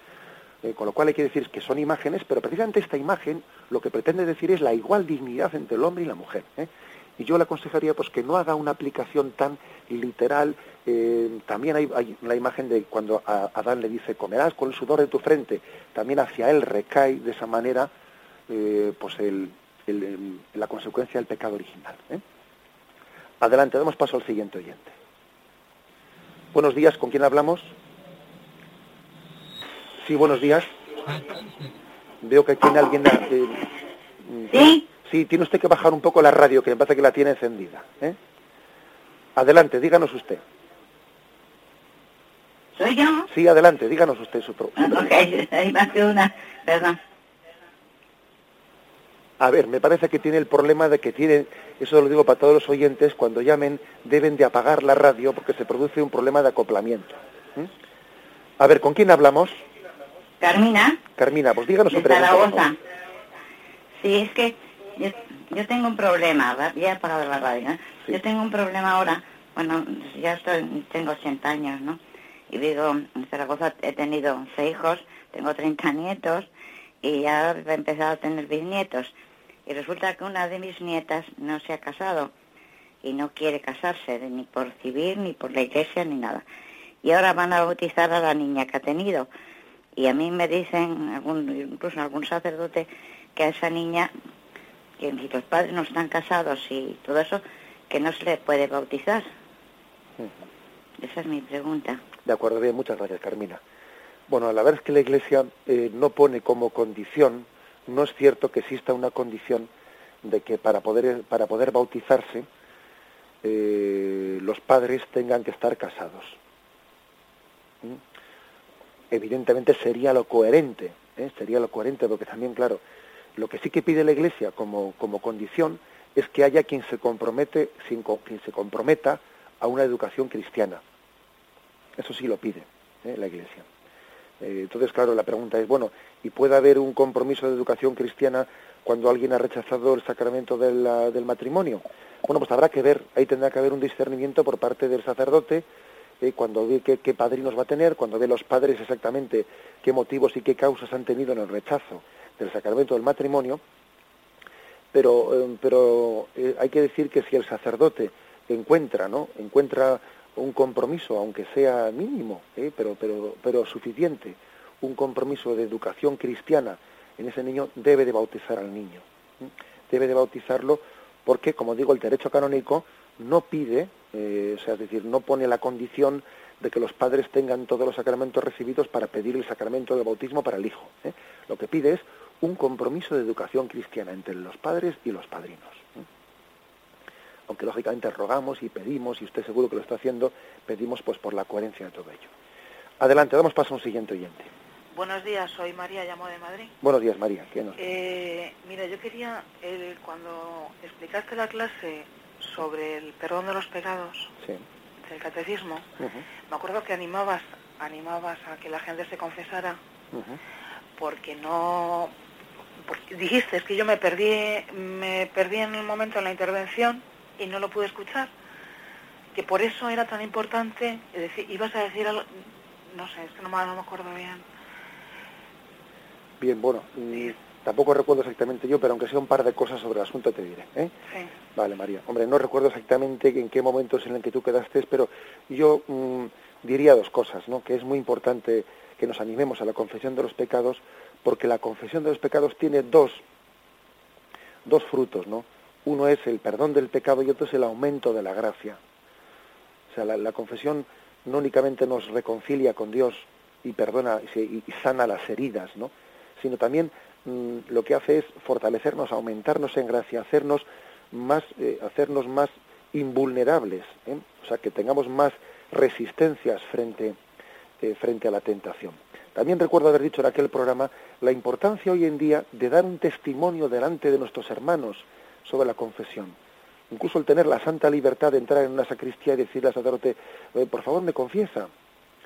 Eh, con lo cual hay que decir que son imágenes, pero precisamente esta imagen lo que pretende decir es la igual dignidad entre el hombre y la mujer. Y yo le aconsejaría pues que no haga una aplicación tan literal. también hay, hay la imagen de cuando a Adán le dice comerás con el sudor de tu frente. También hacia él recae de esa manera eh, pues el- el- el- la consecuencia del pecado original. ¿eh? Adelante, damos paso al siguiente oyente. Buenos días, ¿con quién hablamos? Sí, buenos días. Veo que tiene alguien... eh, ¿Sí? Sí, tiene usted que bajar un poco la radio, que me parece que la tiene encendida. ¿eh? Adelante, díganos usted. ¿Soy yo? Sí, adelante, díganos usted su pro- Ah, Ok, va a ser una... Perdón. A ver, me parece que tiene el problema de que tiene, eso lo digo para todos los oyentes, cuando llamen deben de apagar la radio porque se produce un problema de acoplamiento. ¿eh? A ver, ¿con quién hablamos? Carmina, Carmina, pues díganos su pregunta. Sí, es que yo, yo tengo un problema, ¿verdad? ya he apagado la radio, ¿eh? Yo tengo un problema ahora, bueno, ya estoy, tengo 80 años, ¿no? Y digo, en Zaragoza he tenido 11 hijos, tengo 30 nietos y ya he empezado a tener bisnietos. Y resulta que una de mis nietas no se ha casado y no quiere casarse ni por civil, ni por la iglesia, ni nada. Y ahora van a bautizar a la niña que ha tenido. Y a mí me dicen, algún, incluso algún sacerdote, que a esa niña, que si los padres no están casados y todo eso, que no se le puede bautizar. Esa es mi pregunta. De acuerdo, bien, muchas gracias, Carmina. Bueno, la verdad es que la Iglesia eh, no pone como condición, no es cierto que exista una condición de que para poder, para poder bautizarse eh, los padres tengan que estar casados. ¿Mm? Evidentemente sería lo coherente, ¿eh? sería lo coherente, porque también, claro, lo que sí que pide la Iglesia como, como condición es que haya quien se compromete, quien se comprometa a una educación cristiana. Eso sí lo pide ¿eh? la Iglesia. Eh, entonces, claro, la pregunta es, bueno, ¿y puede haber un compromiso de educación cristiana cuando alguien ha rechazado el sacramento del matrimonio? Bueno, pues habrá que ver, ahí tendrá que haber un discernimiento por parte del sacerdote, eh, cuando ve qué, qué, padrinos va a tener, cuando ve los padres exactamente qué motivos y qué causas han tenido en el rechazo del sacramento del matrimonio, pero, pero hay que decir que si el sacerdote encuentra, ¿no? encuentra un compromiso, aunque sea mínimo, ¿eh? pero, pero, pero suficiente, un compromiso de educación cristiana en ese niño, debe de bautizar al niño. Debe de bautizarlo porque, como digo, el derecho canónico no pide, eh, o sea, es decir, no pone la condición de que los padres tengan todos los sacramentos recibidos para pedir el sacramento del bautismo para el hijo. ¿eh? Lo que pide es un compromiso de educación cristiana entre los padres y los padrinos aunque lógicamente rogamos y pedimos, y usted seguro que lo está haciendo, pedimos pues por la coherencia de todo ello. Adelante, damos paso a un siguiente oyente. Buenos días, soy María, llamo de Madrid. Buenos días, María. ¿Qué nos... eh, mira, yo quería, cuando explicaste la clase sobre el perdón de los pecados, del catecismo, me acuerdo que animabas, animabas a que la gente se confesara, porque no, porque dijiste que yo me perdí, me perdí en un momento en la intervención y no lo pude escuchar. Que por eso era tan importante, es decir, ibas a decir algo, no sé, es que no me, no me acuerdo bien. Bien, bueno, mm, tampoco recuerdo exactamente yo, pero aunque sea un par de cosas sobre el asunto te diré. ¿eh? Sí. Vale, María. Hombre, no recuerdo exactamente en qué momentos en el que tú quedaste, pero yo mm, diría dos cosas, ¿no? Que es muy importante que nos animemos a la confesión de los pecados, porque la confesión de los pecados tiene dos, dos frutos, ¿no? Uno es el perdón del pecado y otro es el aumento de la gracia. O sea, la, confesión no únicamente nos reconcilia con Dios y perdona y, sana las heridas, ¿no? sino también mm, lo que hace es fortalecernos, aumentarnos en gracia, hacernos más, eh, hacernos más invulnerables, ¿eh? o sea, que tengamos más resistencias frente, eh, frente a la tentación. También recuerdo haber dicho en aquel programa la importancia hoy en día de dar un testimonio delante de nuestros hermanos, sobre la confesión. Incluso el tener la santa libertad de entrar en una sacristía y decirle al sacerdote, por favor me confiesa.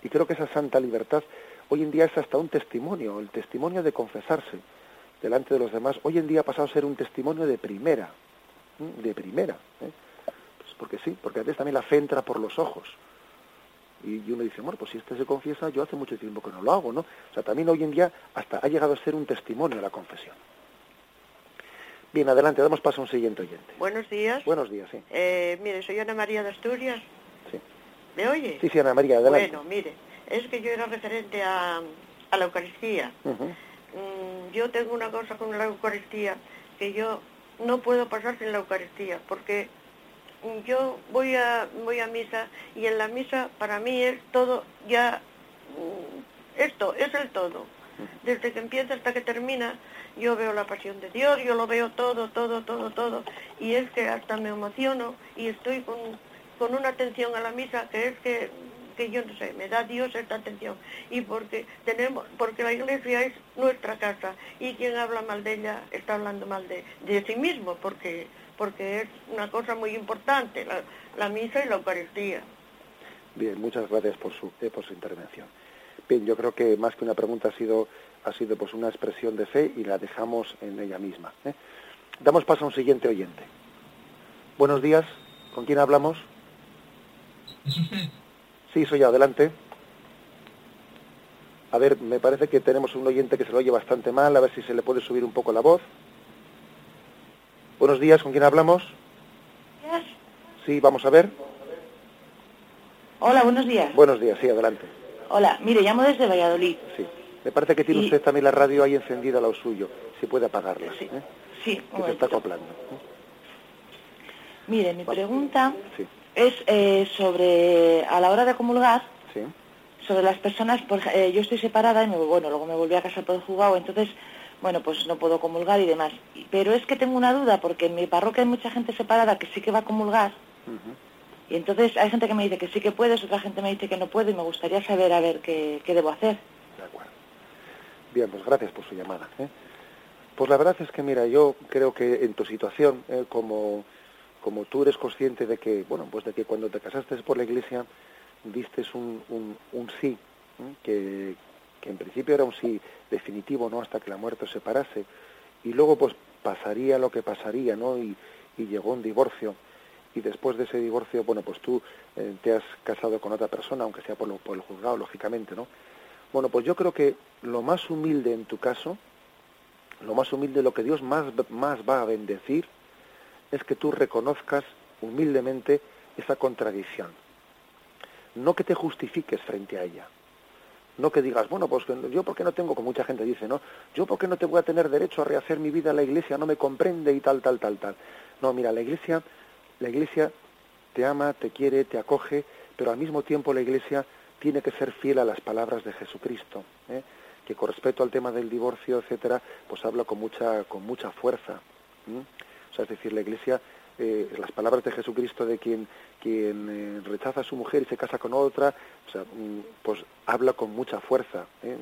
Y creo que esa santa libertad hoy en día es hasta un testimonio, el testimonio de confesarse delante de los demás. Hoy en día ha pasado a ser un testimonio de primera, de primera. ¿eh? Pues porque sí, porque a veces también la fe entra por los ojos. Y uno dice, bueno, pues si este se confiesa, yo hace mucho tiempo que no lo hago, ¿no? O sea, también hoy en día hasta ha llegado a ser un testimonio la confesión. Bien, adelante, damos paso a un siguiente oyente. Buenos días. Buenos días, sí. Eh, mire, soy Ana María de Asturias. Sí. ¿Me oye? Sí, sí, Ana María, adelante. Bueno, mire, es que yo era referente a, a la Eucaristía. Mm, yo tengo una cosa con la Eucaristía, que yo no puedo pasar sin la Eucaristía, porque yo voy a, voy a misa y en la misa para mí es todo ya, mm, esto es el todo. Desde que empieza hasta que termina, yo veo la pasión de Dios, yo lo veo todo, todo, todo, todo, y es que hasta me emociono y estoy con, con una atención a la misa que es que, que yo no sé, me da Dios esta atención, y porque tenemos, porque la iglesia es nuestra casa, y quien habla mal de ella está hablando mal de, de sí mismo, porque, porque es una cosa muy importante, la, la misa y la Eucaristía. Bien, muchas gracias por su, eh, por su intervención. Bien, yo creo que más que una pregunta ha sido ha sido pues una expresión de fe y la dejamos en ella misma. ¿eh? Damos paso a un siguiente oyente. Buenos días, ¿con quién hablamos? ¿Es usted? Sí, soy yo, adelante. A ver, me parece que tenemos un oyente que se lo oye bastante mal, a ver si se le puede subir un poco la voz. Buenos días, ¿con quién hablamos? Sí, vamos a ver. Hola, buenos días. Buenos días, sí, adelante. Hola, mire, llamo desde Valladolid. Sí. Me parece que tiene usted también la radio ahí encendida, lo suyo. Si puede apagarla. Sí. ¿eh? Sí, Que se está acoplando. Mire, mi pregunta Sí. es eh, sobre, a la hora de comulgar, Sí. sobre las personas, por, eh, yo estoy separada y me, bueno, luego me volví a casar por el juzgado, entonces, bueno, pues no puedo comulgar y demás. Pero es que tengo una duda, porque en mi parroquia hay mucha gente separada que sí que va a comulgar, y entonces hay gente que me dice que sí que puedes, otra gente me dice que no puede, y me gustaría saber, a ver, qué, qué debo hacer. Bien, pues gracias por su llamada. ¿eh? Pues la verdad es que, mira, yo creo que en tu situación, eh, como, como tú eres consciente de que, bueno, pues de que cuando te casaste por la iglesia diste un, un, un sí, ¿eh? que, que en principio era un sí definitivo, ¿no? Hasta que la muerte os separase. Y luego, pues pasaría lo que pasaría, ¿no? Y, y llegó un divorcio. Y después de ese divorcio, bueno, pues tú eh, te has casado con otra persona, aunque sea por, lo- el juzgado, lógicamente, ¿no? Bueno, pues yo creo que lo más humilde en tu caso, lo más humilde, lo que Dios más, más va a bendecir, es que tú reconozcas humildemente esa contradicción. No que te justifiques frente a ella. No que digas, bueno, pues yo porque no tengo, como mucha gente dice, ¿no? Yo porque no te voy a tener derecho a rehacer mi vida, la iglesia no me comprende y tal, tal, tal, tal. No, mira, la iglesia, la iglesia te ama, te quiere, te acoge, pero al mismo tiempo la iglesia tiene que ser fiel a las palabras de Jesucristo, ¿eh? que con respecto al tema del divorcio, etcétera, pues habla con mucha, con mucha fuerza. ¿m? O sea, es decir, la iglesia, eh, las palabras de Jesucristo de quien, quien eh, rechaza a su mujer y se casa con otra, o sea, mm, pues habla con mucha fuerza. ¿eh?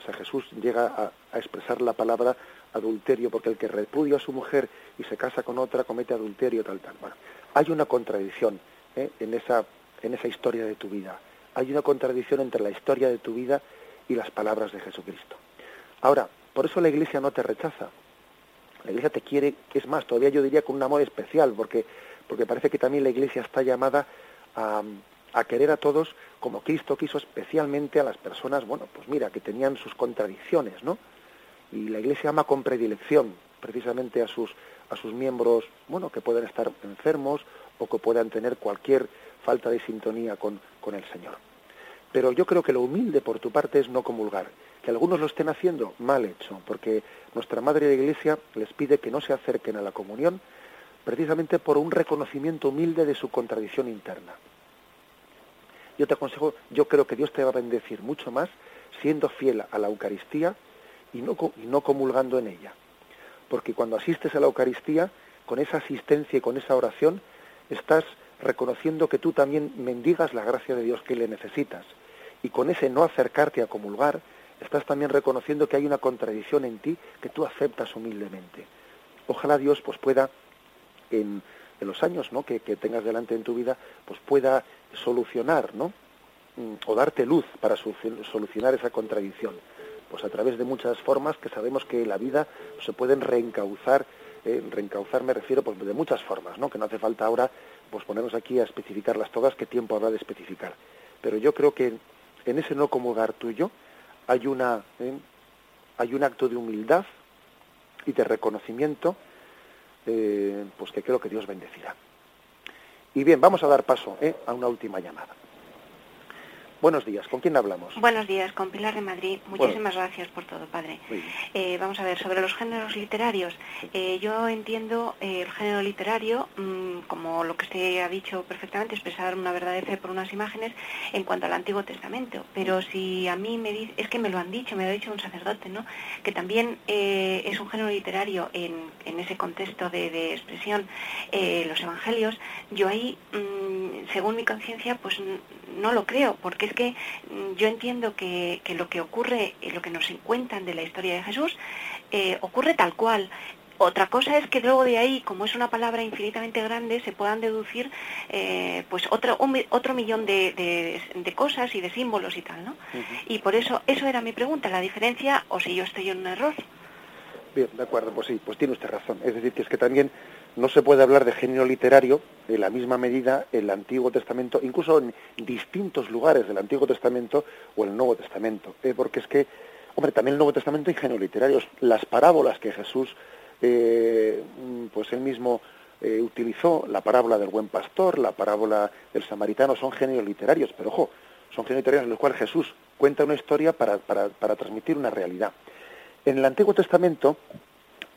O sea, Jesús llega a, expresar la palabra adulterio, porque el que repudia a su mujer y se casa con otra comete adulterio, tal, tal. Bueno, hay una contradicción ¿eh? en, esa, en esa historia de tu vida. Hay una contradicción entre la historia de tu vida y las palabras de Jesucristo. Ahora, por eso la Iglesia no te rechaza. La Iglesia te quiere, es más, todavía yo diría con un amor especial, porque, porque parece que también la Iglesia está llamada a, a querer a todos como Cristo quiso especialmente a las personas, bueno, pues mira, que tenían sus contradicciones, ¿no? Y la Iglesia ama con predilección precisamente a sus, a sus miembros, bueno, que puedan estar enfermos o que puedan tener cualquier falta de sintonía con, con el Señor. Pero yo creo que lo humilde por tu parte es no comulgar. Que algunos lo estén haciendo, mal hecho, porque nuestra Madre de Iglesia les pide que no se acerquen a la comunión precisamente por un reconocimiento humilde de su contradicción interna. Yo te aconsejo, yo creo que Dios te va a bendecir mucho más siendo fiel a la Eucaristía y no, comulgando en ella. Porque cuando asistes a la Eucaristía, con esa asistencia y con esa oración, estás reconociendo que tú también mendigas la gracia de Dios que le necesitas. Y con ese no acercarte a comulgar, estás también reconociendo que hay una contradicción en ti que tú aceptas humildemente. Ojalá Dios pues pueda, en, los años ¿no? que, tengas delante en tu vida, pues pueda solucionar, ¿no? Mm, o darte luz para solucion- solucionar esa contradicción. Pues a través de muchas formas que sabemos que la vida se pueden reencauzar, eh, reencauzar me refiero pues de muchas formas, ¿no? Que no hace falta ahora pues ponernos aquí a especificarlas todas, qué tiempo habrá de especificar. Pero yo creo que en ese no comulgar tuyo hay una ¿eh? hay un acto de humildad y de reconocimiento eh, pues que creo que Dios bendecirá. Y bien, vamos a dar paso a una última llamada. Buenos días, ¿con quién hablamos? Buenos días, con Pilar de Madrid. Muchísimas gracias por todo, padre. Eh, vamos a ver, sobre los géneros literarios. Eh, yo entiendo eh, el género literario mm, como lo que usted ha dicho perfectamente, expresar una verdad de fe por unas imágenes en cuanto al Antiguo Testamento. Pero si a mí me dice, es que me lo han dicho, me lo ha dicho un sacerdote, ¿no? Que también eh, es un género literario en, en ese contexto de, de expresión, eh, los evangelios, yo ahí, mm, según mi conciencia, pues no lo creo, porque es que mm, yo entiendo que, que lo que ocurre, eh, lo que nos cuentan de la historia de Jesús, eh, ocurre tal cual. Otra cosa es que luego de ahí, como es una palabra infinitamente grande, se puedan deducir eh, pues otro, un otro millón de, de- de cosas y de símbolos y tal, ¿no? Y por eso, eso era mi pregunta, la diferencia, o si yo estoy en un error. Bien, de acuerdo, pues sí, pues tiene usted razón. Es decir, que es que también no se puede hablar de género literario en la misma medida en el Antiguo Testamento, incluso en distintos lugares del Antiguo Testamento o el Nuevo Testamento, ¿eh? porque es que, hombre, también el Nuevo Testamento hay género literario, las parábolas que Jesús, eh, pues él mismo eh, utilizó, la parábola del buen pastor, la parábola del samaritano, son géneros literarios, pero ojo, son géneros literarios en los cuales Jesús cuenta una historia para, para, para transmitir una realidad. En el Antiguo Testamento,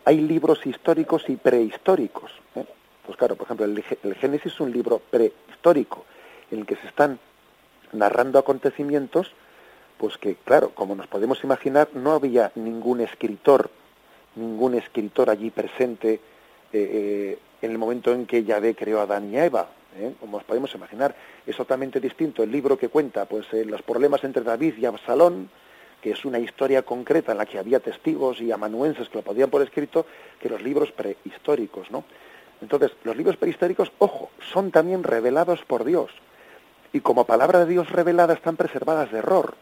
hay libros históricos y prehistóricos. ¿eh? Pues claro, por ejemplo, el, Génesis es un libro prehistórico en el que se están narrando acontecimientos, pues que, claro, como nos podemos imaginar, no había ningún escritor, ningún escritor allí presente eh, eh, en el momento en que Yahvé creó a Adán y a Eva. ¿eh? Como nos podemos imaginar, es totalmente distinto el libro que cuenta pues los problemas entre David y Absalón, es una historia concreta en la que había testigos y amanuenses que lo podían por escrito, que los libros prehistóricos, ¿no? Entonces, los libros prehistóricos, ojo, son también revelados por Dios. Y como palabra de Dios revelada están preservadas de error.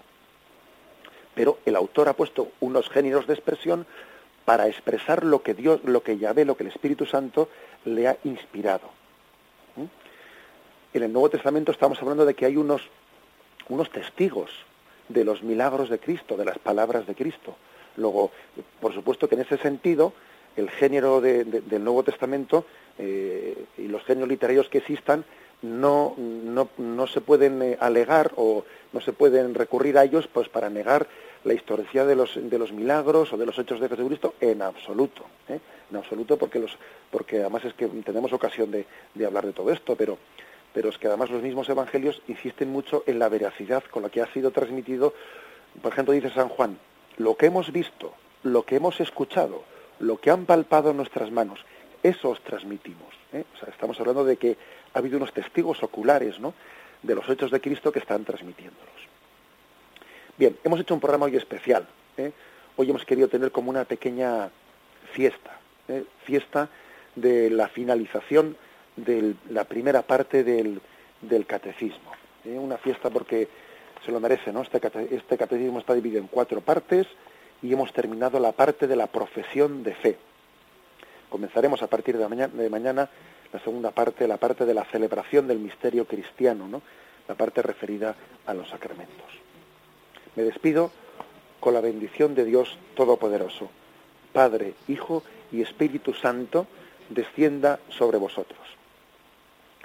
Pero el autor ha puesto unos géneros de expresión para expresar lo que Dios, lo que Yahvé, lo que el Espíritu Santo le ha inspirado. ¿Mm? En el Nuevo Testamento estamos hablando de que hay unos, unos testigos de los milagros de Cristo, de las palabras de Cristo. Luego, por supuesto que en ese sentido, el género del Nuevo Testamento eh, y los géneros literarios que existan no, no, no se pueden eh, alegar o no se pueden recurrir a ellos pues para negar la historicidad de los, de los milagros o de los hechos de Jesucristo en absoluto, ¿eh? en absoluto porque los porque además es que tenemos ocasión de, de hablar de todo esto, pero pero es que además los mismos evangelios insisten mucho en la veracidad con la que ha sido transmitido. Por ejemplo, dice San Juan, lo que hemos visto, lo que hemos escuchado, lo que han palpado nuestras manos, eso os transmitimos. ¿eh? Estamos hablando de que ha habido unos testigos oculares ¿no? de los hechos de Cristo que están transmitiéndolos. Bien, hemos hecho un programa hoy especial. ¿eh? Hoy hemos querido tener como una pequeña fiesta, ¿eh? fiesta de la finalización de la primera parte del, del catecismo. ¿eh? Una fiesta porque se lo merece, ¿no? Este, este catecismo está dividido en cuatro partes y hemos terminado la parte de la profesión de fe. Comenzaremos a partir de mañana, de mañana la segunda parte, la parte de la celebración del misterio cristiano, ¿no? la parte referida a los sacramentos. Me despido con la bendición de Dios Todopoderoso, Padre, Hijo y Espíritu Santo, descienda sobre vosotros.